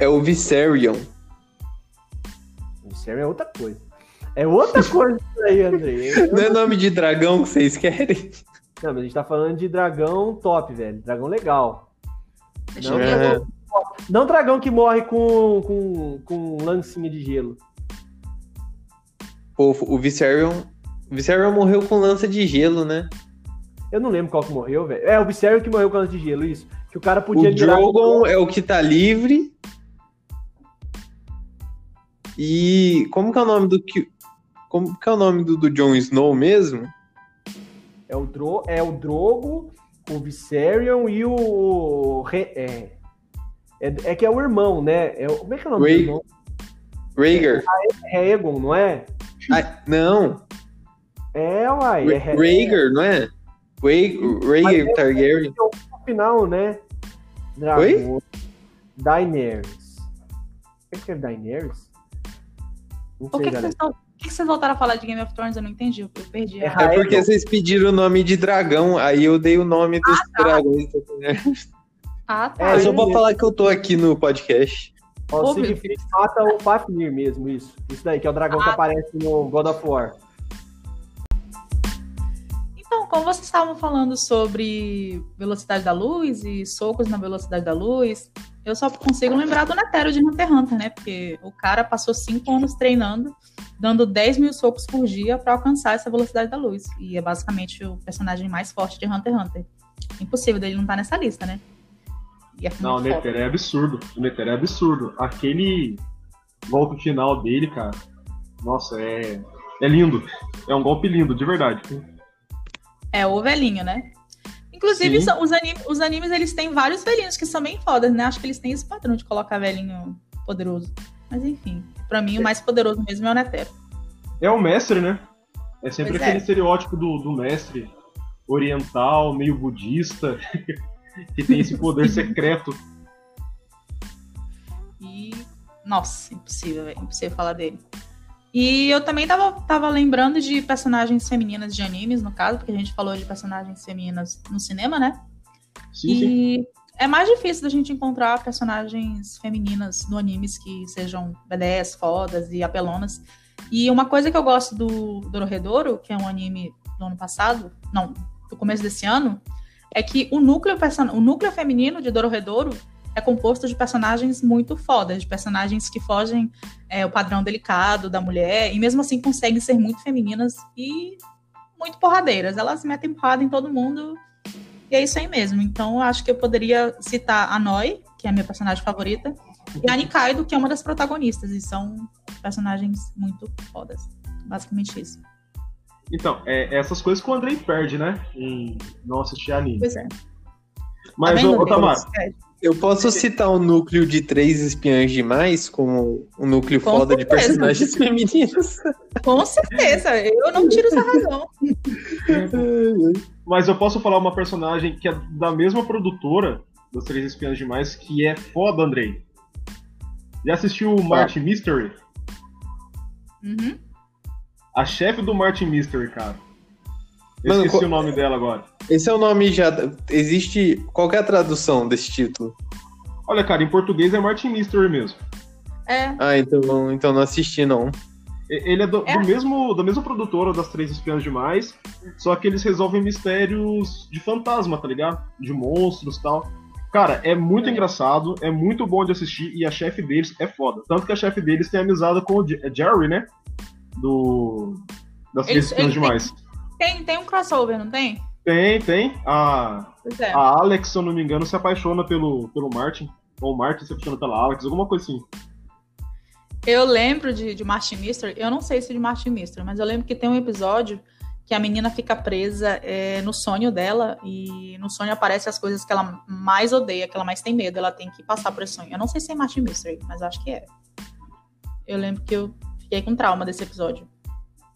É o Viserion. Isso é outra coisa. É outra coisa isso aí, Andrei. Eu- Não é nome de dragão que vocês querem? Não, mas a gente tá falando de dragão top, velho. Dragão legal. Não, ver. É. Não dragão que morre com, com, com lancinha de gelo. Pô, o Viserion. O Viserion morreu com lança de gelo, né? Eu não lembro qual que morreu, velho. É, o Viserion que morreu com lança de gelo, isso. Que o cara podia O Drogon é o que tá livre. E como que é o nome do que como que é o nome do, do Jon Snow mesmo? É o, Dro... é o Drogo, o Viserion e o. É... É, é que é o irmão, né? É. Como é que é o nome Rhaegar. do irmão? Rhaegar. É Egon, não é? Ah, não, É, uai. É, Rhaegar, não é? Rhaegar, Rhaegar Targaryen. Final, né? Dragão. Daenerys. O que que é Daenerys? Não O sei, que, que, galera. vocês estão- o que que vocês voltaram a falar de Game of Thrones? Eu não entendi. Eu perdi. É É porque vocês pediram o nome de dragão, aí eu dei o nome dos dragões. Ah, tá. É, É só eu- pra falar que eu tô aqui no podcast. Ó, o Siegfried mata o Fafnir mesmo, isso. Isso daí, que é o dragão que Ah. aparece no God of War. Como vocês estavam falando sobre velocidade da luz e socos na velocidade da luz, eu só consigo lembrar do Netero de Hunter x Hunter, né? Porque o cara passou cinco anos treinando, dando 10 mil socos por dia para alcançar essa velocidade da luz. E é basicamente o personagem mais forte de Hunter x Hunter. Impossível dele não estar nessa lista, né? E é Não, o. Netero é absurdo. O Netero é absurdo. Aquele golpe final dele, cara. Nossa, é. É lindo. É um golpe lindo, de verdade. É o velhinho, né? Inclusive, Sim. os, anim- os animes, eles têm vários velhinhos que são bem fodas, né? Acho que eles têm esse padrão de colocar velhinho poderoso. Mas enfim, pra mim o mais poderoso mesmo é o Netero. É o mestre, né? É sempre Pois é. aquele estereótipo do, do mestre oriental, meio budista, que tem esse poder secreto. E, nossa, impossível, velho. Impossível falar dele. E eu também tava, tava lembrando de personagens femininas de animes, no caso, porque a gente falou de personagens femininas no cinema, né? Sim, sim. E é mais difícil da gente encontrar personagens femininas no animes que sejam B10, fodas e apelonas. E uma coisa que eu gosto do Dororedoro, que é um anime do ano passado, não, do começo desse ano, é que o núcleo, o núcleo feminino de Dororedoro é composto de personagens muito fodas, de personagens que fogem é, o padrão delicado da mulher, e mesmo assim conseguem ser muito femininas e muito porradeiras. Elas metem porrada em todo mundo e é isso aí mesmo. Então, acho que eu poderia citar a Noi, que é a minha personagem favorita, e a Nikaido, que é uma das protagonistas. E são personagens muito fodas. Basicamente isso. Então, é essas coisas que o Andrei perde, né? Em não assistir anime. Pois é. Mas, tá ô, ô Tamar, Pedro? Eu posso citar o núcleo de três espiãs demais como um núcleo Com foda de certeza. personagens femininos. Com certeza, eu não tiro essa razão. mas eu posso falar uma personagem que é da mesma produtora dos Três Espiãs Demais, que é foda, Andrei. Já assistiu o Martin Mystery? Uhum. A chefe do Martin Mystery, cara. Eu Mano, esqueci qual- o nome dela agora. Esse é o nome já. Existe. Qual que é a tradução desse título? Olha, cara, em português é Martin Mystery mesmo. É. Ah, então, então não assisti, não. Ele é do, É. do mesmo, da mesma produtora das Três Espiãs Demais, só que eles resolvem mistérios de fantasma, tá ligado? De monstros e tal. Cara, é muito É. engraçado, é muito bom de assistir e a chefe deles é foda. Tanto que a chefe deles tem amizade com o é Jerry, né? Do. Das Três Eles- Espiãs têm- Demais. Tem, tem um crossover, não tem? Tem, tem. A, é. a Alex, se eu não me engano, se apaixona pelo, pelo Martin. Ou o Martin se apaixona pela Alex, alguma coisa assim. Eu lembro de, de Martin Mystery, eu não sei se de Martin Mystery, mas eu lembro que tem um episódio que a menina fica presa é, no sonho dela e no sonho aparecem as coisas que ela mais odeia, que ela mais tem medo, ela tem que passar por esse sonho. Eu não sei se é Martin Mystery, mas acho que é. Eu lembro que eu fiquei com trauma desse episódio.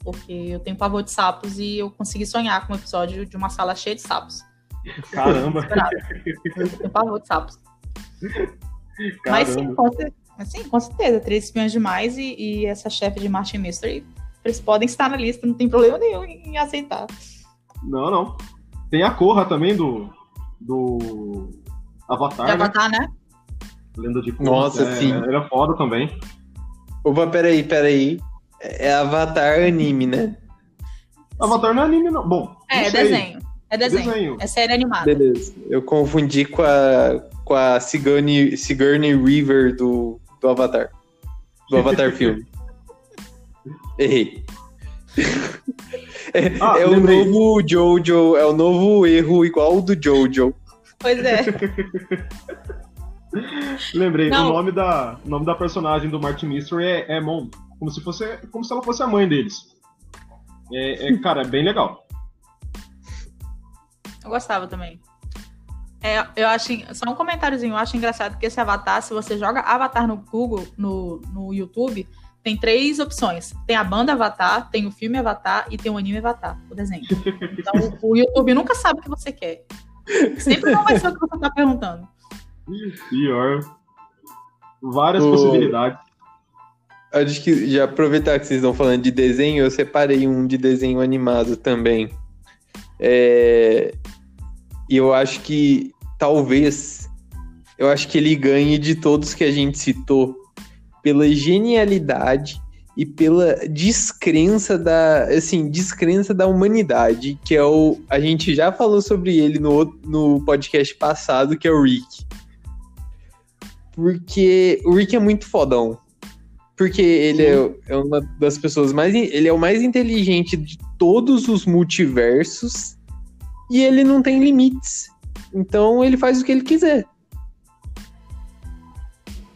Porque eu tenho pavor de sapos e eu consegui sonhar com um episódio de uma sala cheia de sapos. Caramba, Eu tenho pavor de sapos. Mas sim, caramba. com, com certeza. Três espiões demais e, e essa chefe de Martin Mystery, eles podem estar na lista, não tem problema nenhum em aceitar. Não, não. Tem a Korra também do. Do. Avatar. De né? Avatar, né? Lenda de Korra. Nossa, é, sim. Ele é foda também. Opa, peraí, peraí. É Avatar anime, né? Avatar não é anime, não. Bom. É, não é desenho. É desenho. Desenho. É série animada. Beleza. Eu confundi com a, com a Sigourney, Sigourney River do, do Avatar. Do Avatar filme. Errei. É, Ah, é o novo Jojo, é o novo erro igual o do Jojo. Pois é. Lembrei, Não. o nome da, o nome da personagem do Martin Mystery é, é Mon. Como se, fosse, como se ela fosse a mãe deles. É, é, cara, é bem legal. Eu gostava também. É, eu acho. Só um comentáriozinho, eu acho engraçado que esse Avatar, se você joga Avatar no Google, no, no YouTube, tem três opções. Tem a banda Avatar, tem o filme Avatar e tem o anime Avatar, o desenho. Então o YouTube nunca sabe o que você quer. Sempre não vai ser o que você tá perguntando. Pior. Várias O- possibilidades. Acho que já aproveitar que vocês estão falando de desenho, eu separei um de desenho animado também. É, E eu acho que talvez eu acho que ele ganhe de todos que a gente citou pela genialidade e pela descrença da assim descrença da humanidade que é o a gente já falou sobre ele no, no podcast passado que é o Rick porque o Rick é muito fodão porque ele é, é uma das pessoas mais ele é o mais inteligente de todos os multiversos e ele não tem limites então ele faz o que ele quiser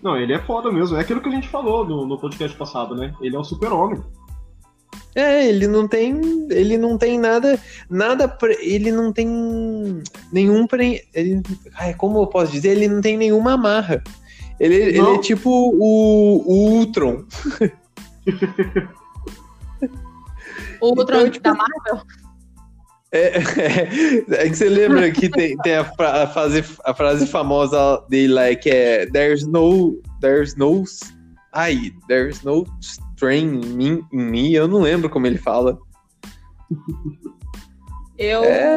Não, ele é foda mesmo. É aquilo que a gente falou no, no podcast passado, né? Ele é um super-homem. É, ele não tem, ele não tem nada, nada, ele não tem nenhum pre, ele, ai, como eu posso dizer, ele não tem nenhuma amarra. Ele, ele é tipo o, o Ultron. O Ultron Então, tipo, da Marvel, É, é que você lembra que tem, tem a, fra- a frase, a frase famosa dele lá que é There's no, there's no, ai, there's no strain in me, in me. eu não lembro como ele fala. eu. É.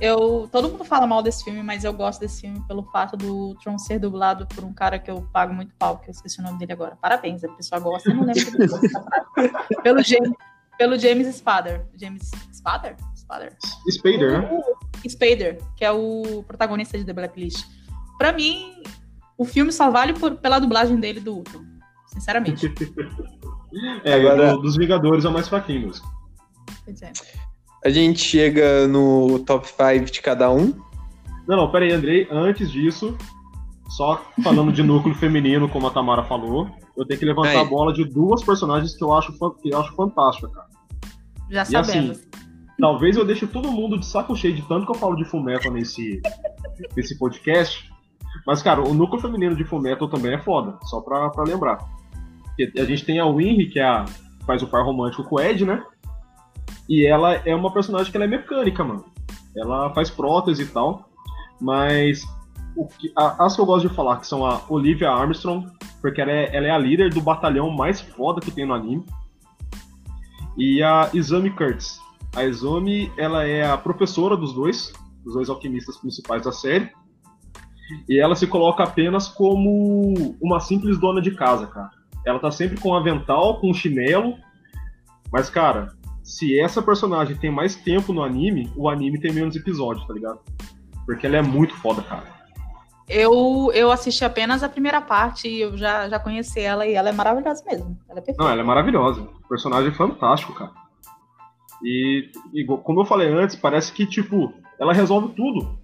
Eu, todo mundo fala mal desse filme, mas eu gosto desse filme pelo fato do Ultron ser dublado por um cara que eu pago muito pau, que eu esqueci o nome dele agora. Parabéns, a pessoa gosta, eu não lembro pelo James, pelo James Spader. James Spader? Spader? Spader, né? Spader, que é o protagonista de The Blacklist. Pra mim, o filme só vale por- pela dublagem dele do Ultron. Sinceramente. É, Agora- do- dos Vingadores é o mais fraquinho mesmo. Pois é. A gente chega no top 5 de cada um. Não, não, pera aí, Andrei. Antes disso, só falando de núcleo feminino, como a Tamara falou, eu tenho que levantar Aí. a bola de duas personagens que eu acho, que eu acho fantásticas, cara. Já E assim. Talvez eu deixe todo mundo de saco cheio de tanto que eu falo de Fullmetal nesse, nesse podcast. Mas, cara, o núcleo feminino de Fullmetal também é foda, só pra, pra lembrar. Porque a gente tem a Winry, que é a, que faz o par romântico com o Ed, né? E ela é uma personagem que ela é mecânica, mano. Ela faz prótese e tal. Mas o que- a- as que eu gosto de falar, que são a Olivia Armstrong, porque ela é, ela é a líder do batalhão mais foda que tem no anime. E a Izumi Kurtz. A Izumi, ela é a professora dos dois, dos dois alquimistas principais da série. E ela se coloca apenas como uma simples dona de casa, cara. Ela tá sempre com um avental, com um chinelo. Mas, cara, se essa personagem tem mais tempo no anime, o anime tem menos episódios, tá ligado? Porque ela é muito foda, cara. Eu, eu assisti apenas a primeira parte e eu já, já conheci ela e ela é maravilhosa mesmo. Ela é perfeita. Não, ela é maravilhosa. O personagem é fantástico, cara. E, e como eu falei antes, parece que, tipo, ela resolve tudo.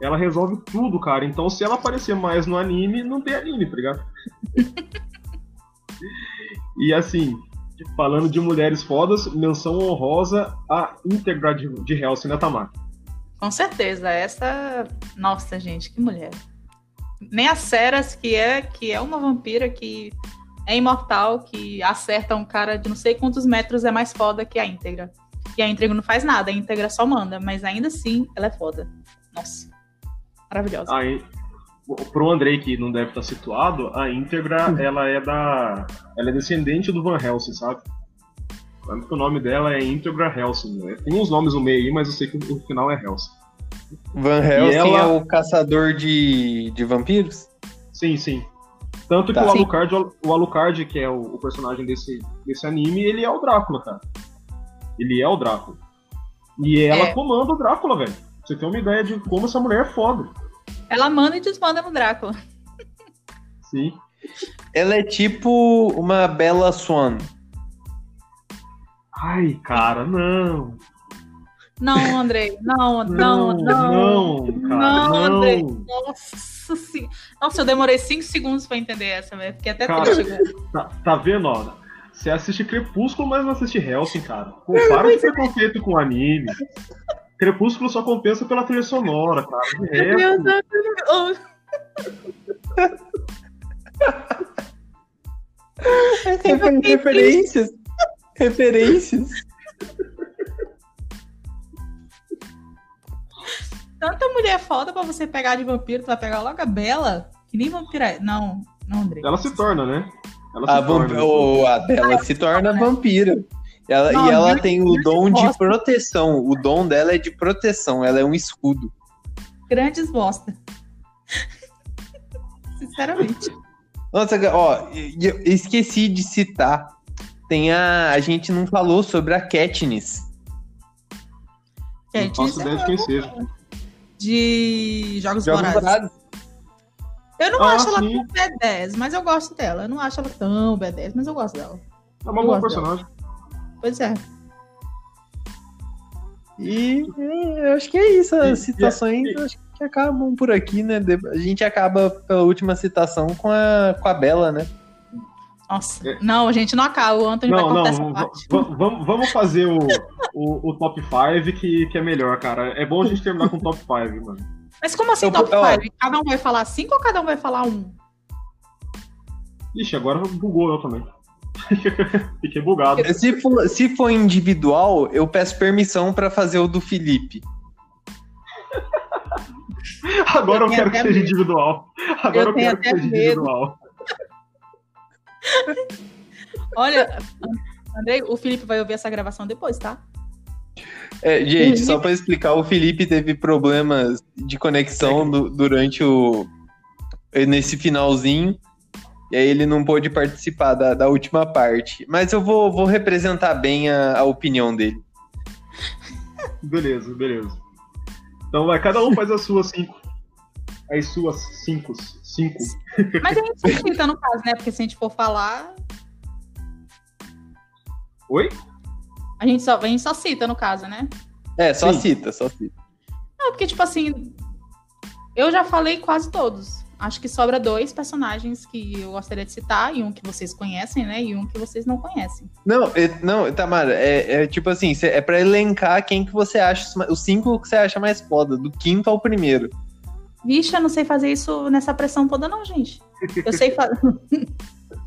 Ela resolve tudo, cara. Então, se ela aparecer mais no anime, não tem anime, tá ligado? e assim, falando de mulheres fodas, menção honrosa a íntegra de, de Hellsing, né, Tamar? Com certeza, essa. Nossa, gente, que mulher. Nem a Ceras, que é, que é uma vampira que é imortal, que acerta um cara de não sei quantos metros, é mais foda que a íntegra. E a íntegra não faz nada, a íntegra só manda, mas ainda assim ela é foda. Nossa. Maravilhosa. Aí, pro Andrei, que não deve estar situado, a íntegra, hum. ela é da. Ela é descendente do Van Helsing, sabe? Tanto que o nome dela é Íntegra Helsing. Né? Tem uns nomes no meio aí, mas eu sei que o final é Helsing. Van Helsing ela... é o caçador de, de vampiros? Sim, sim. Tanto tá. que o Alucard, o Alucard, que é o, o, personagem desse, desse anime, ele é o Drácula, cara. Ele é o Drácula. E ela é. comanda o Drácula, velho. Você tem uma ideia de como essa mulher é foda. Ela manda e desmanda no Drácula. Sim. Ela é tipo uma Bela Swan. Ai, cara, não. Não, Andrei, não, não, não. Não, cara, não, Andrei. Nossa sim. Nossa, eu demorei 5 segundos pra entender essa, velho. Fiquei até cara, triste tá, tá vendo, ó? Você assiste Crepúsculo, mas não assiste Hellsing, cara. Compara de preconceito com anime. Crepúsculo só compensa pela trilha sonora, cara. De resto... Referências. Referências. Tanta mulher foda pra você pegar de vampiro, tu vai pegar logo a Bela, que nem vampira é. Não, não, André. Ela se torna, né? Ela a, torna, oh, a Bela se torna vampira. Ela, não, e ela tem o dom de proteção. O dom dela é de proteção. Ela é um escudo. Grandes bosta. Sinceramente. Nossa, ó, eu esqueci de citar tem a. A gente não falou sobre a Katniss. Katniss não faço ideia de quem seja. De Jogos, Jogos Vorazes. Eu não ah, acho ela tão B10, mas eu gosto dela. Eu não acho ela tão B10, mas eu gosto dela. É uma boa personagem. Dela. Pois é. E eu acho que é isso. As citações e, acho que acabam por aqui, né? A gente acaba pela última citação com a, com a Bela, né? Nossa, é. não, a gente não acaba. O Anthony não, vai cortar não, essa parte. Vamos, vamos fazer o, o, o top 5 que, que é melhor, cara. É bom a gente terminar com o top 5, mano. Mas como assim eu, top 5? Cada um vai falar 5 ou cada um vai falar 1? Um? Ixi, agora bugou eu também. Fiquei bugado. Se for, se for individual, eu peço permissão para fazer o do Felipe. Agora eu, eu quero que seja individual. Agora eu, eu quero que seja medo. individual. Olha, Andrei, o Felipe vai ouvir essa gravação depois, tá? É, gente, só para explicar, o Felipe teve problemas de conexão do, durante o. nesse finalzinho. E aí ele não pôde participar da, da última parte. Mas eu vou, vou representar bem a, a opinião dele. Beleza, beleza. Então vai, cada um faz as suas cinco. As suas cinco. Cinco. Mas a gente só cita no caso, né? Porque se a gente for falar. Oi? A gente só, a gente só cita no caso, né? É, só Sim. cita, só cita. Não, porque, tipo assim. Eu já falei quase todos. Acho que sobra dois personagens que eu gostaria de citar, e um que vocês conhecem, né? E um que vocês não conhecem. Não, é, não, Tamara, é, é tipo assim, é para elencar quem que você acha, os cinco que você acha mais foda, do quinto ao primeiro. Vixe, eu não sei fazer isso nessa pressão toda, não, gente. Eu sei fazer.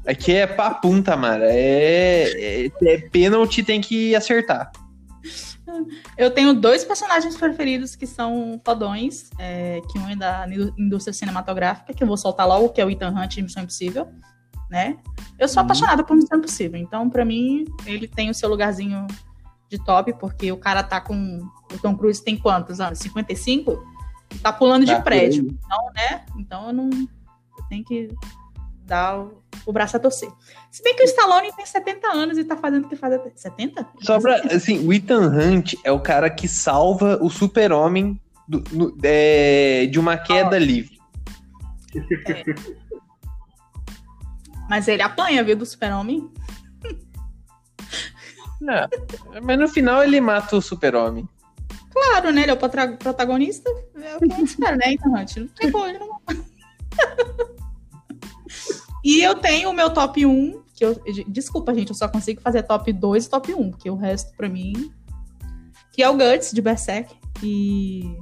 Aqui é papum, Tamara. É, é, é pênalti, tem que acertar. Eu tenho dois personagens preferidos que são fodões, é, que um é da indústria cinematográfica, que eu vou soltar logo, que é o Ethan Hunt de Missão Impossível, né? Eu sou uhum. apaixonada por Missão Impossível, então para mim ele tem o seu lugarzinho de top, porque o cara tá com... O Tom Cruise tem quantos anos? 55? Tá pulando tá de prédio. Então, né? Então eu não... Eu tenho que dar o, o braço a torcer. Se bem que o Stallone tem 70 anos e tá fazendo o que faz 70? Só pra, assim, o Ethan Hunt é o cara que salva o super-homem é, de uma queda oh. livre. É. Mas ele apanha, viu, do super-homem? Não, mas no final ele mata o super-homem. Claro, né? Ele é o protagonista. É o que a gente espera, né, Ethan Hunt? Não tem como, ele não... E eu tenho o meu top 1, que eu. Desculpa, gente, eu só consigo fazer top 2 e top 1, porque o resto, pra mim. Que é o Guts de Berserk. E.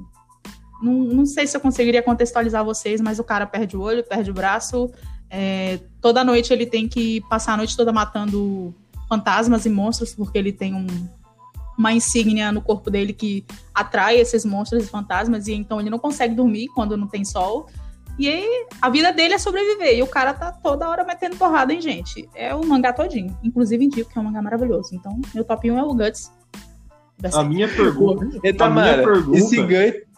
Não, não sei se eu conseguiria contextualizar vocês, mas o cara perde o olho, perde o braço. É, toda noite ele tem que passar a noite toda matando fantasmas e monstros, porque ele tem um, uma insígnia no corpo dele que atrai esses monstros e fantasmas, e então ele não consegue dormir quando não tem sol. E aí, a vida dele é sobreviver. E o cara tá toda hora metendo porrada em gente. É o mangá todinho. Inclusive, indico que é um mangá maravilhoso. Então, meu top 1 é o Guts. A minha pergunta. a minha pergunta... esse Guts.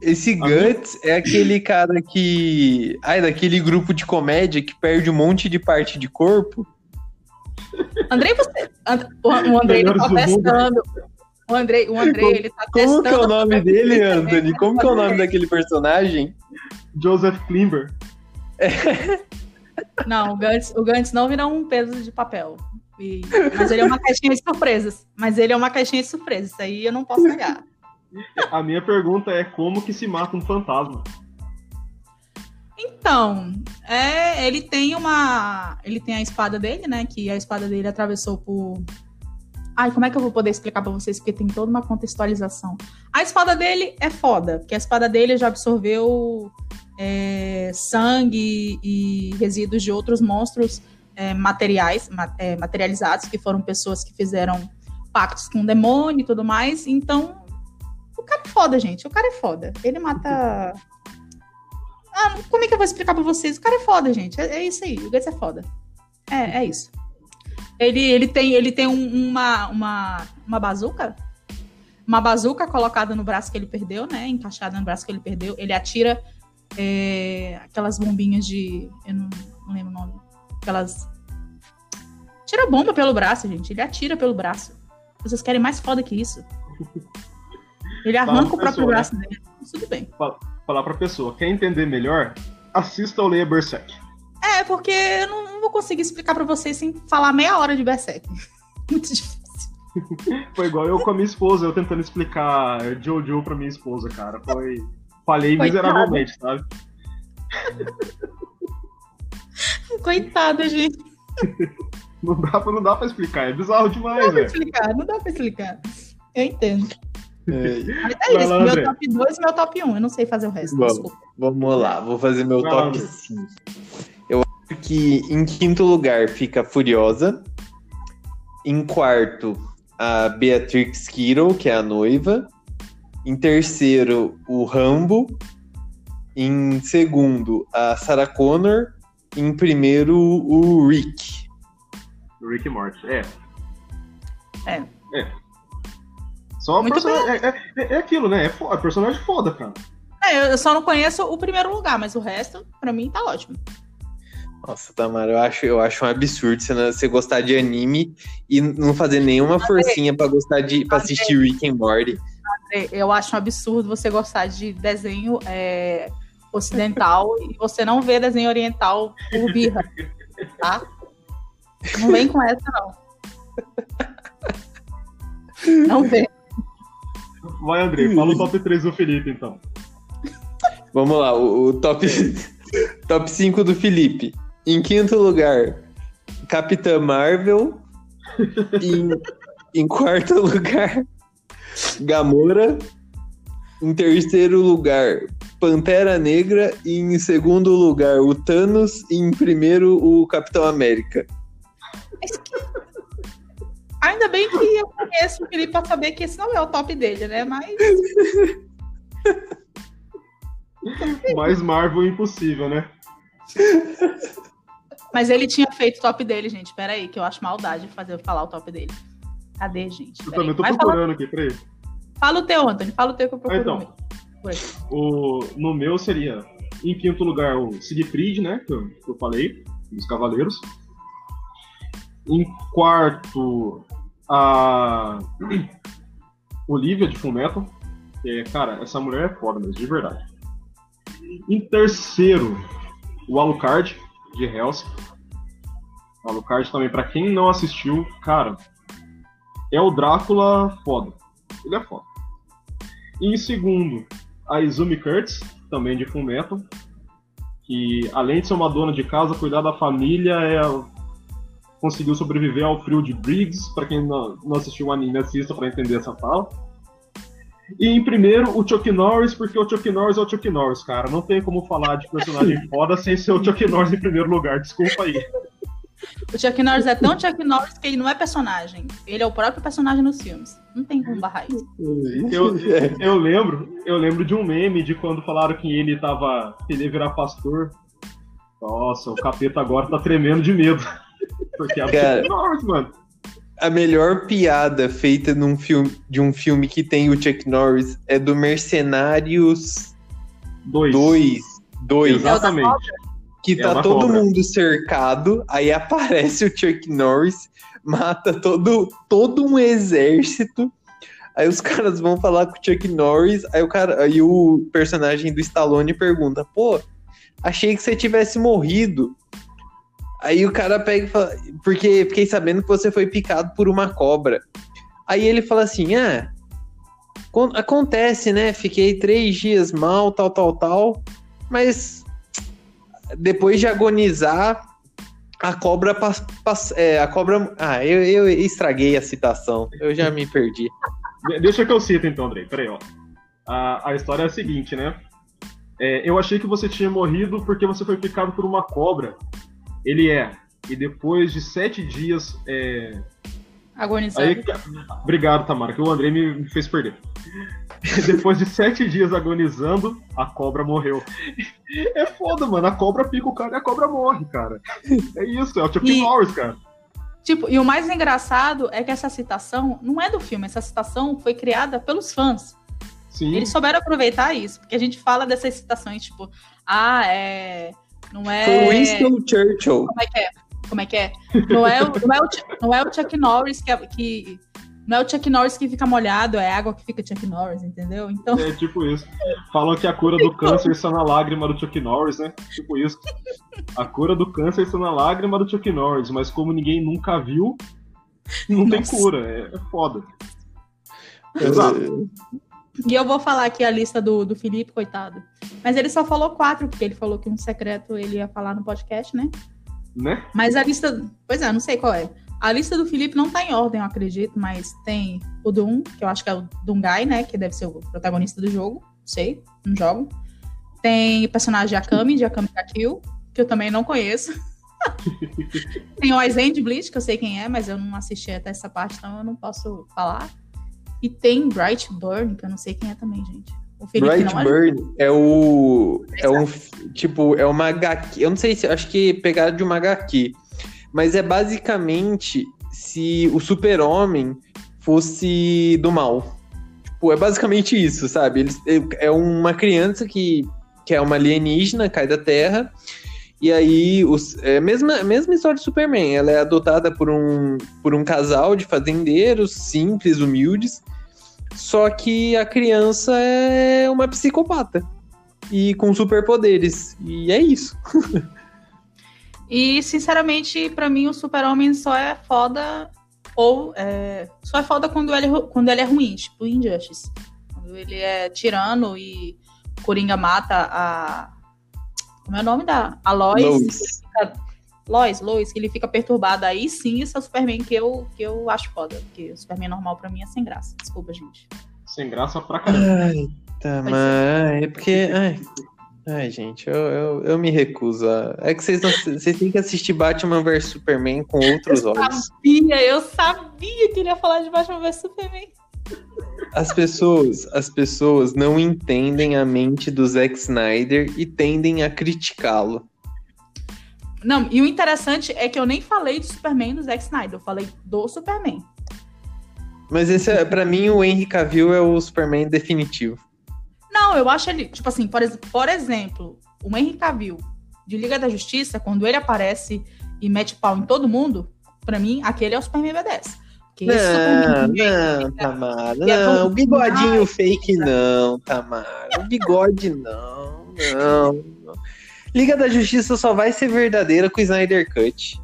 Esse Guts é aquele cara que. Ai, daquele grupo de comédia que perde um monte de parte de corpo. Andrei, você. O Andrei tá testando. O Andrei, o Andrei, ele tá Como testando. Como que é o nome dele, Anthony? Como que é o nome daquele personagem? Joseph Klimber. Não, o Gantz, o Gantz não virá um peso de papel. E, mas ele é uma caixinha de surpresas. Mas ele é uma caixinha de surpresas. Isso aí eu não posso negar. A minha pergunta é como que se mata um fantasma? Então, é, ele tem uma. Ele tem a espada dele, né? Que a espada dele atravessou por Ai, como é que eu vou poder explicar para vocês? Porque tem toda uma contextualização. A espada dele é foda, porque a espada dele já absorveu é, sangue e resíduos de outros monstros é, materiais, é, materializados, que foram pessoas que fizeram pactos com o demônio e tudo mais. Então, o cara é foda, gente. O cara é foda. Ele mata. Ah, como é que eu vou explicar pra vocês? O cara é foda, gente. É, é isso aí. O Guts é foda. É, é isso. Ele, ele tem, ele tem um, uma, uma, uma bazuca. Uma bazuca colocada no braço que ele perdeu, né? Encaixada no braço que ele perdeu. Ele atira é, aquelas bombinhas de. Eu não, não lembro o nome. Aquelas. Tira bomba pelo braço, gente. Ele atira pelo braço. Vocês querem mais foda que isso? Ele arranca o próprio né? braço dele. Tudo bem. Falar pra pessoa, quer entender melhor? Assista ou leia Berserk. É, porque eu não, não vou conseguir explicar para vocês sem falar meia hora de Berserk. Muito difícil. Foi igual eu com a minha esposa, eu tentando explicar Jojo pra minha esposa, cara. Foi. Falhei miseravelmente, sabe? Coitada, gente. Não dá, pra, não dá pra explicar, é bizarro demais, velho. Não dá pra explicar, não dá pra explicar. Eu entendo. É, Mas é isso, lá, meu André. top 2 e meu top 1. Eu não sei fazer o resto. Vamos, vamos lá, vou fazer meu Vai top 5 que em quinto lugar fica Furiosa. Em quarto, a Beatrix Kiddo, que é a noiva. Em terceiro, o Rambo. Em segundo, a Sarah Connor. Em primeiro, o Rick. O Rick Morty, é. É. É. Só personagem, é, é, é, aquilo, né? É, foda, é personagem foda, cara. É, eu só não conheço o primeiro lugar, mas o resto, pra mim, tá ótimo. Nossa, Tamara, eu acho, eu acho um absurdo você, você gostar de anime e não fazer nenhuma forcinha para gostar de pra assistir Rick and Morty. Eu acho um absurdo você gostar de desenho é, ocidental e você não vê desenho oriental por birra, tá? Não vem com essa, não. Não vem. Vai, André, fala o top 3 do Felipe, então. Vamos lá, o, o top, top 5 do Felipe. Em quinto lugar, Capitã Marvel. em, em quarto lugar, Gamora. Em terceiro lugar, Pantera Negra. E em segundo lugar, o Thanos. E em primeiro, o Capitão América. Ainda bem que eu conheço o Felipe pra saber que esse não é o top dele, né? Mas. Mais Marvel impossível, né? Mas ele tinha feito o top dele, gente. Pera aí, que eu acho maldade fazer falar o top dele. Cadê, gente? Eu Pera aí. também tô Vai procurando falar- aqui, peraí. Fala o teu, Anthony. Fala o teu que eu procuro. Ah, então. O, no meu seria, em quinto lugar, o Siegfried, né? Que eu, que eu falei, dos Cavaleiros. Em quarto, a Olivia de Fullmetal. É, cara, essa mulher é foda mesmo, de verdade. Em terceiro, o Alucard, de Hellsing. O Alucard também, pra quem não assistiu, cara, é o Drácula foda. Ele é foda. E em segundo, a Izumi Kurtz, também de Fullmetal, que além de ser uma dona de casa, cuidar da família, é conseguiu sobreviver ao frio de Briggs. Pra quem não, assistiu o anime, assista pra entender essa fala. E em primeiro, o Chuck Norris, porque o Chuck Norris é o Chuck Norris, cara. Não tem como falar de personagem foda sem ser o Chuck Norris em primeiro lugar. Desculpa aí. O Chuck Norris é tão Chuck Norris que ele não é personagem. Ele é o próprio personagem nos filmes. Não tem como barrar isso. Eu, eu lembro, eu lembro de um meme de quando falaram que ele tava. que ele ia virar pastor. Nossa, o capeta agora tá tremendo de medo. Porque é o. Chuck Norris, mano. A melhor piada feita num filme, de um filme que tem o Chuck Norris é do Mercenários Dois. 2. 2 Exatamente. que É tá uma todo cobra. mundo cercado, aí aparece o Chuck Norris, mata todo, todo um exército. Aí os caras vão falar com o Chuck Norris, aí o cara, aí o personagem do Stallone pergunta: "Pô, achei que você tivesse morrido". Aí o cara pega e fala: "Porque fiquei sabendo que você foi picado por uma cobra". Aí ele fala assim: "Ah, con- acontece, né? Fiquei três dias mal, tal, tal, tal, mas depois de agonizar, a cobra pas, pas- é, a cobra. Ah, eu, eu estraguei a citação. Eu já me perdi. De- Deixa que eu cito então, Andrei. Peraí, ó. A, a história é a seguinte, né? É, eu achei que você tinha morrido porque você foi picado por uma cobra. Ele é. E depois de sete dias. É... Agonizando. Aí, obrigado, Tamara, que o Andrei me me fez perder. depois de sete dias agonizando, a cobra morreu. É foda, mano. A cobra pica o cara e a cobra morre, cara. É isso, é o Chuck E- Norris, cara. Tipo, e o mais engraçado é que essa citação não é do filme, essa citação foi criada pelos fãs. Sim. Eles souberam aproveitar isso, porque a gente fala dessas citações, tipo, ah, é. Não é. Foi Winston Churchill. Como é que é? Como é que é? Não é, o- não é, o, não é o Chuck Norris que, é- que. Não é o Chuck Norris que fica molhado, é a água que fica Chuck Norris, entendeu? Então, É tipo isso. Falam que a cura do câncer está na lágrima do Chuck Norris, né? Tipo isso. A cura do câncer está na lágrima do Chuck Norris, mas como ninguém nunca viu, não tem Nossa. cura. É, é foda. Exato. E eu vou falar aqui a lista do, do Felipe, coitado. Mas ele só falou quatro, porque ele falou que um secreto ele ia falar no podcast, né? Né? Mas a lista. Pois é, não sei qual é. A lista do Felipe não tá em ordem, eu acredito, mas tem o Doom, que eu acho que é o Doomguy, né? Que deve ser o protagonista do jogo. Não sei, não jogo. Tem o personagem de Akami, de Akami ga Kill, que eu também não conheço. tem o Aizen de Bleach, que eu sei quem é, mas eu não assisti até essa parte, então eu não posso falar. E tem Bright Burn, que eu não sei quem é também, gente. O Felipe Bright não Burn é o. É um. Tipo, é uma HQ. Eu não sei se. Acho que pegaram de uma HQ. Mas é basicamente se o super-homem fosse do mal. Tipo, é basicamente isso, sabe? Eles, é uma criança que, que é uma alienígena, cai da Terra. E aí, os, é a mesma, mesma história de Superman. Ela é adotada por um, por um casal de fazendeiros simples, humildes. Só que a criança é uma psicopata. E com superpoderes. E é isso. E, sinceramente, pra mim, o Super-Homem só é foda. Ou é, só é foda quando ele, é quando ele é ruim, tipo Injustice. Quando ele é tirano e Coringa mata a. Como é o nome da? A Lois. Lois. ele fica- Lois, Lois, que ele fica perturbado aí, sim, esse é o Superman que eu, que eu acho foda. Porque o Superman normal pra mim é sem graça. Desculpa, gente. Sem graça pra caramba. Ai, tá, mas é porque. Ai, Ai, gente, eu, eu, eu me recuso. a- É que vocês, não, vocês têm que assistir Batman vs Superman com outros olhos. Sabia, eu sabia que ele ia falar de Batman vs Superman. As pessoas, as pessoas não entendem a mente do Zack Snyder e tendem a criticá-lo. Não, e o interessante é que eu nem falei do Superman do Zack Snyder, eu falei do Superman. Mas esse é, para mim, o Henry Cavill é o Superman definitivo. Não, eu acho ele, tipo assim, por, por exemplo, o Henry Cavill de Liga da Justiça, quando ele aparece e mete pau em todo mundo, pra mim, aquele é o Superman B10. Porque esse Não, não, Tamara, é não, bom o bigodinho fake não, Tamara, o bigode não, não, não. Liga da Justiça só vai ser verdadeira com o Snyder Cut.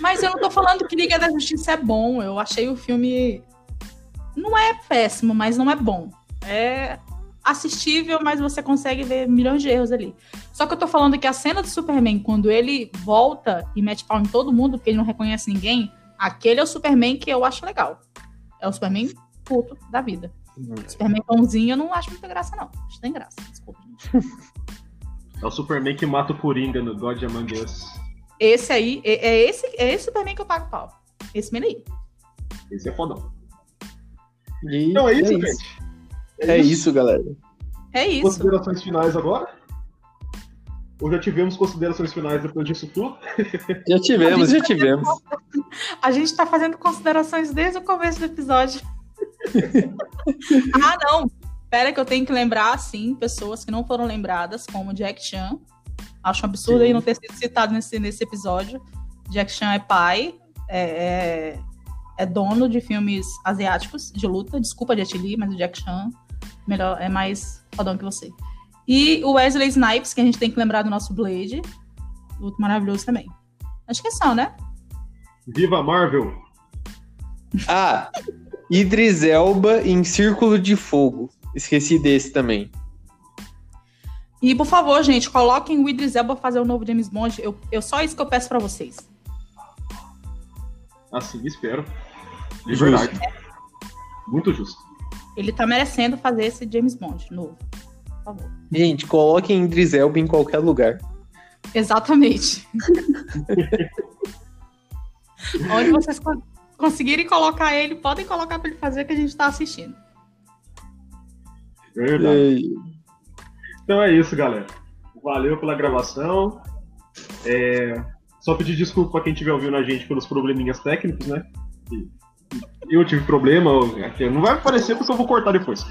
Mas eu não tô falando que Liga da Justiça é bom. Eu achei o filme. Não é péssimo, mas não é bom. É assistível, mas você consegue ver milhões de erros ali. Só que eu tô falando que a cena do Superman, quando ele volta e mete pau em todo mundo, porque ele não reconhece ninguém, aquele é o Superman que eu acho legal. É o Superman puto da vida. O Superman pãozinho eu não acho muita graça, não. Acho que tem graça. Desculpa. É o Superman que mata o Coringa no God Among Us. Esse aí, é, é esse, é esse Superman que eu pago pau. Esse menino aí. Esse é fodão. E Então é isso, é isso. gente. É isso, galera. É isso. Considerações finais agora? Ou já tivemos considerações finais depois disso tudo? Já tivemos, já tivemos. A gente tá fazendo considerações desde o começo do episódio. ah, não. Pera que eu tenho que lembrar, sim, pessoas que não foram lembradas, como Jack Chan. Acho um absurdo Sim. ele não ter sido citado nesse, nesse episódio. Jack Chan é pai, é, é, é dono de filmes asiáticos de luta. Desculpa, Jet Li, mas o Jack Chan melhor, é mais fodão que você. E o Wesley Snipes, que a gente tem que lembrar do nosso Blade. Luto maravilhoso também. Acho que é só, né? Viva Marvel! Ah, Idris Elba em Círculo de Fogo. Esqueci desse também. E, por favor, gente, coloquem o Idris Elba fazer o novo James Bond. Eu, eu só isso que eu peço pra vocês. Assim espero. De Justo. verdade. Muito justo. Ele tá merecendo fazer esse James Bond novo. Por favor. Gente, coloquem Idris Elba em qualquer lugar. Exatamente. Onde vocês con- conseguirem colocar ele, podem colocar pra ele fazer que a gente tá assistindo. Verdade. Então é isso, galera. Valeu pela gravação. É, Só pedir desculpa pra quem estiver ouvindo a gente pelos probleminhas técnicos, né? E- Eu tive problema, não vai aparecer porque eu vou cortar depois.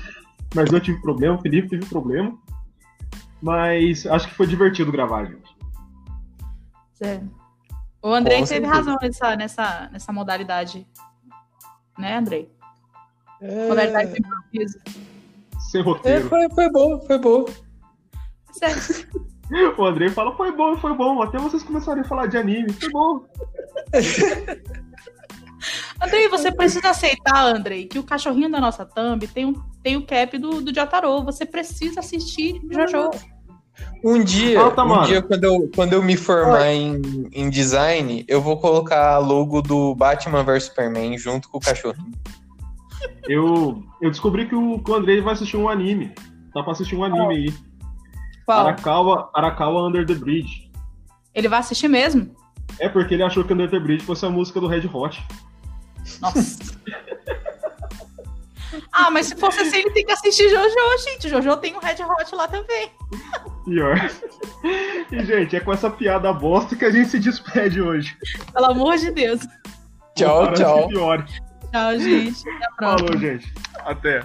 Mas eu tive problema, o Felipe teve problema. Mas acho que foi divertido gravar, gente. Zé. O Andrei Com teve certeza. razão nessa, nessa, nessa modalidade. Né, Andrei? Modalidade de improviso. Sem É, roteiro. foi, foi bom, foi bom. Certo. O Andrei fala, foi bom, foi bom. Até vocês começarem a falar de anime. Foi bom. Andrei, você precisa aceitar, Andrei, que o cachorrinho da nossa thumb tem, um, tem o cap do, do Jotaro. Você precisa assistir Jojo. Um dia, um dia quando, eu, quando eu me formar em, em design, eu vou colocar a logo do Batman vs Superman junto com o cachorrinho. Eu, eu descobri que o, que o Andrei vai assistir um anime. Tá pra assistir um anime aí. Qual? Arakawa, Arakawa Under the Bridge. Ele vai assistir mesmo? É porque ele achou que Under the Bridge fosse a música do Red Hot. Nossa. ah, mas se fosse assim, ele tem que assistir Jojo, gente. Jojo tem um Red Hot lá também. Pior. E, gente, é com essa piada bosta que a gente se despede hoje. Pelo amor de Deus. Tchau, tchau. que piore. Tchau, gente. Até a próxima. Falou, gente. Até.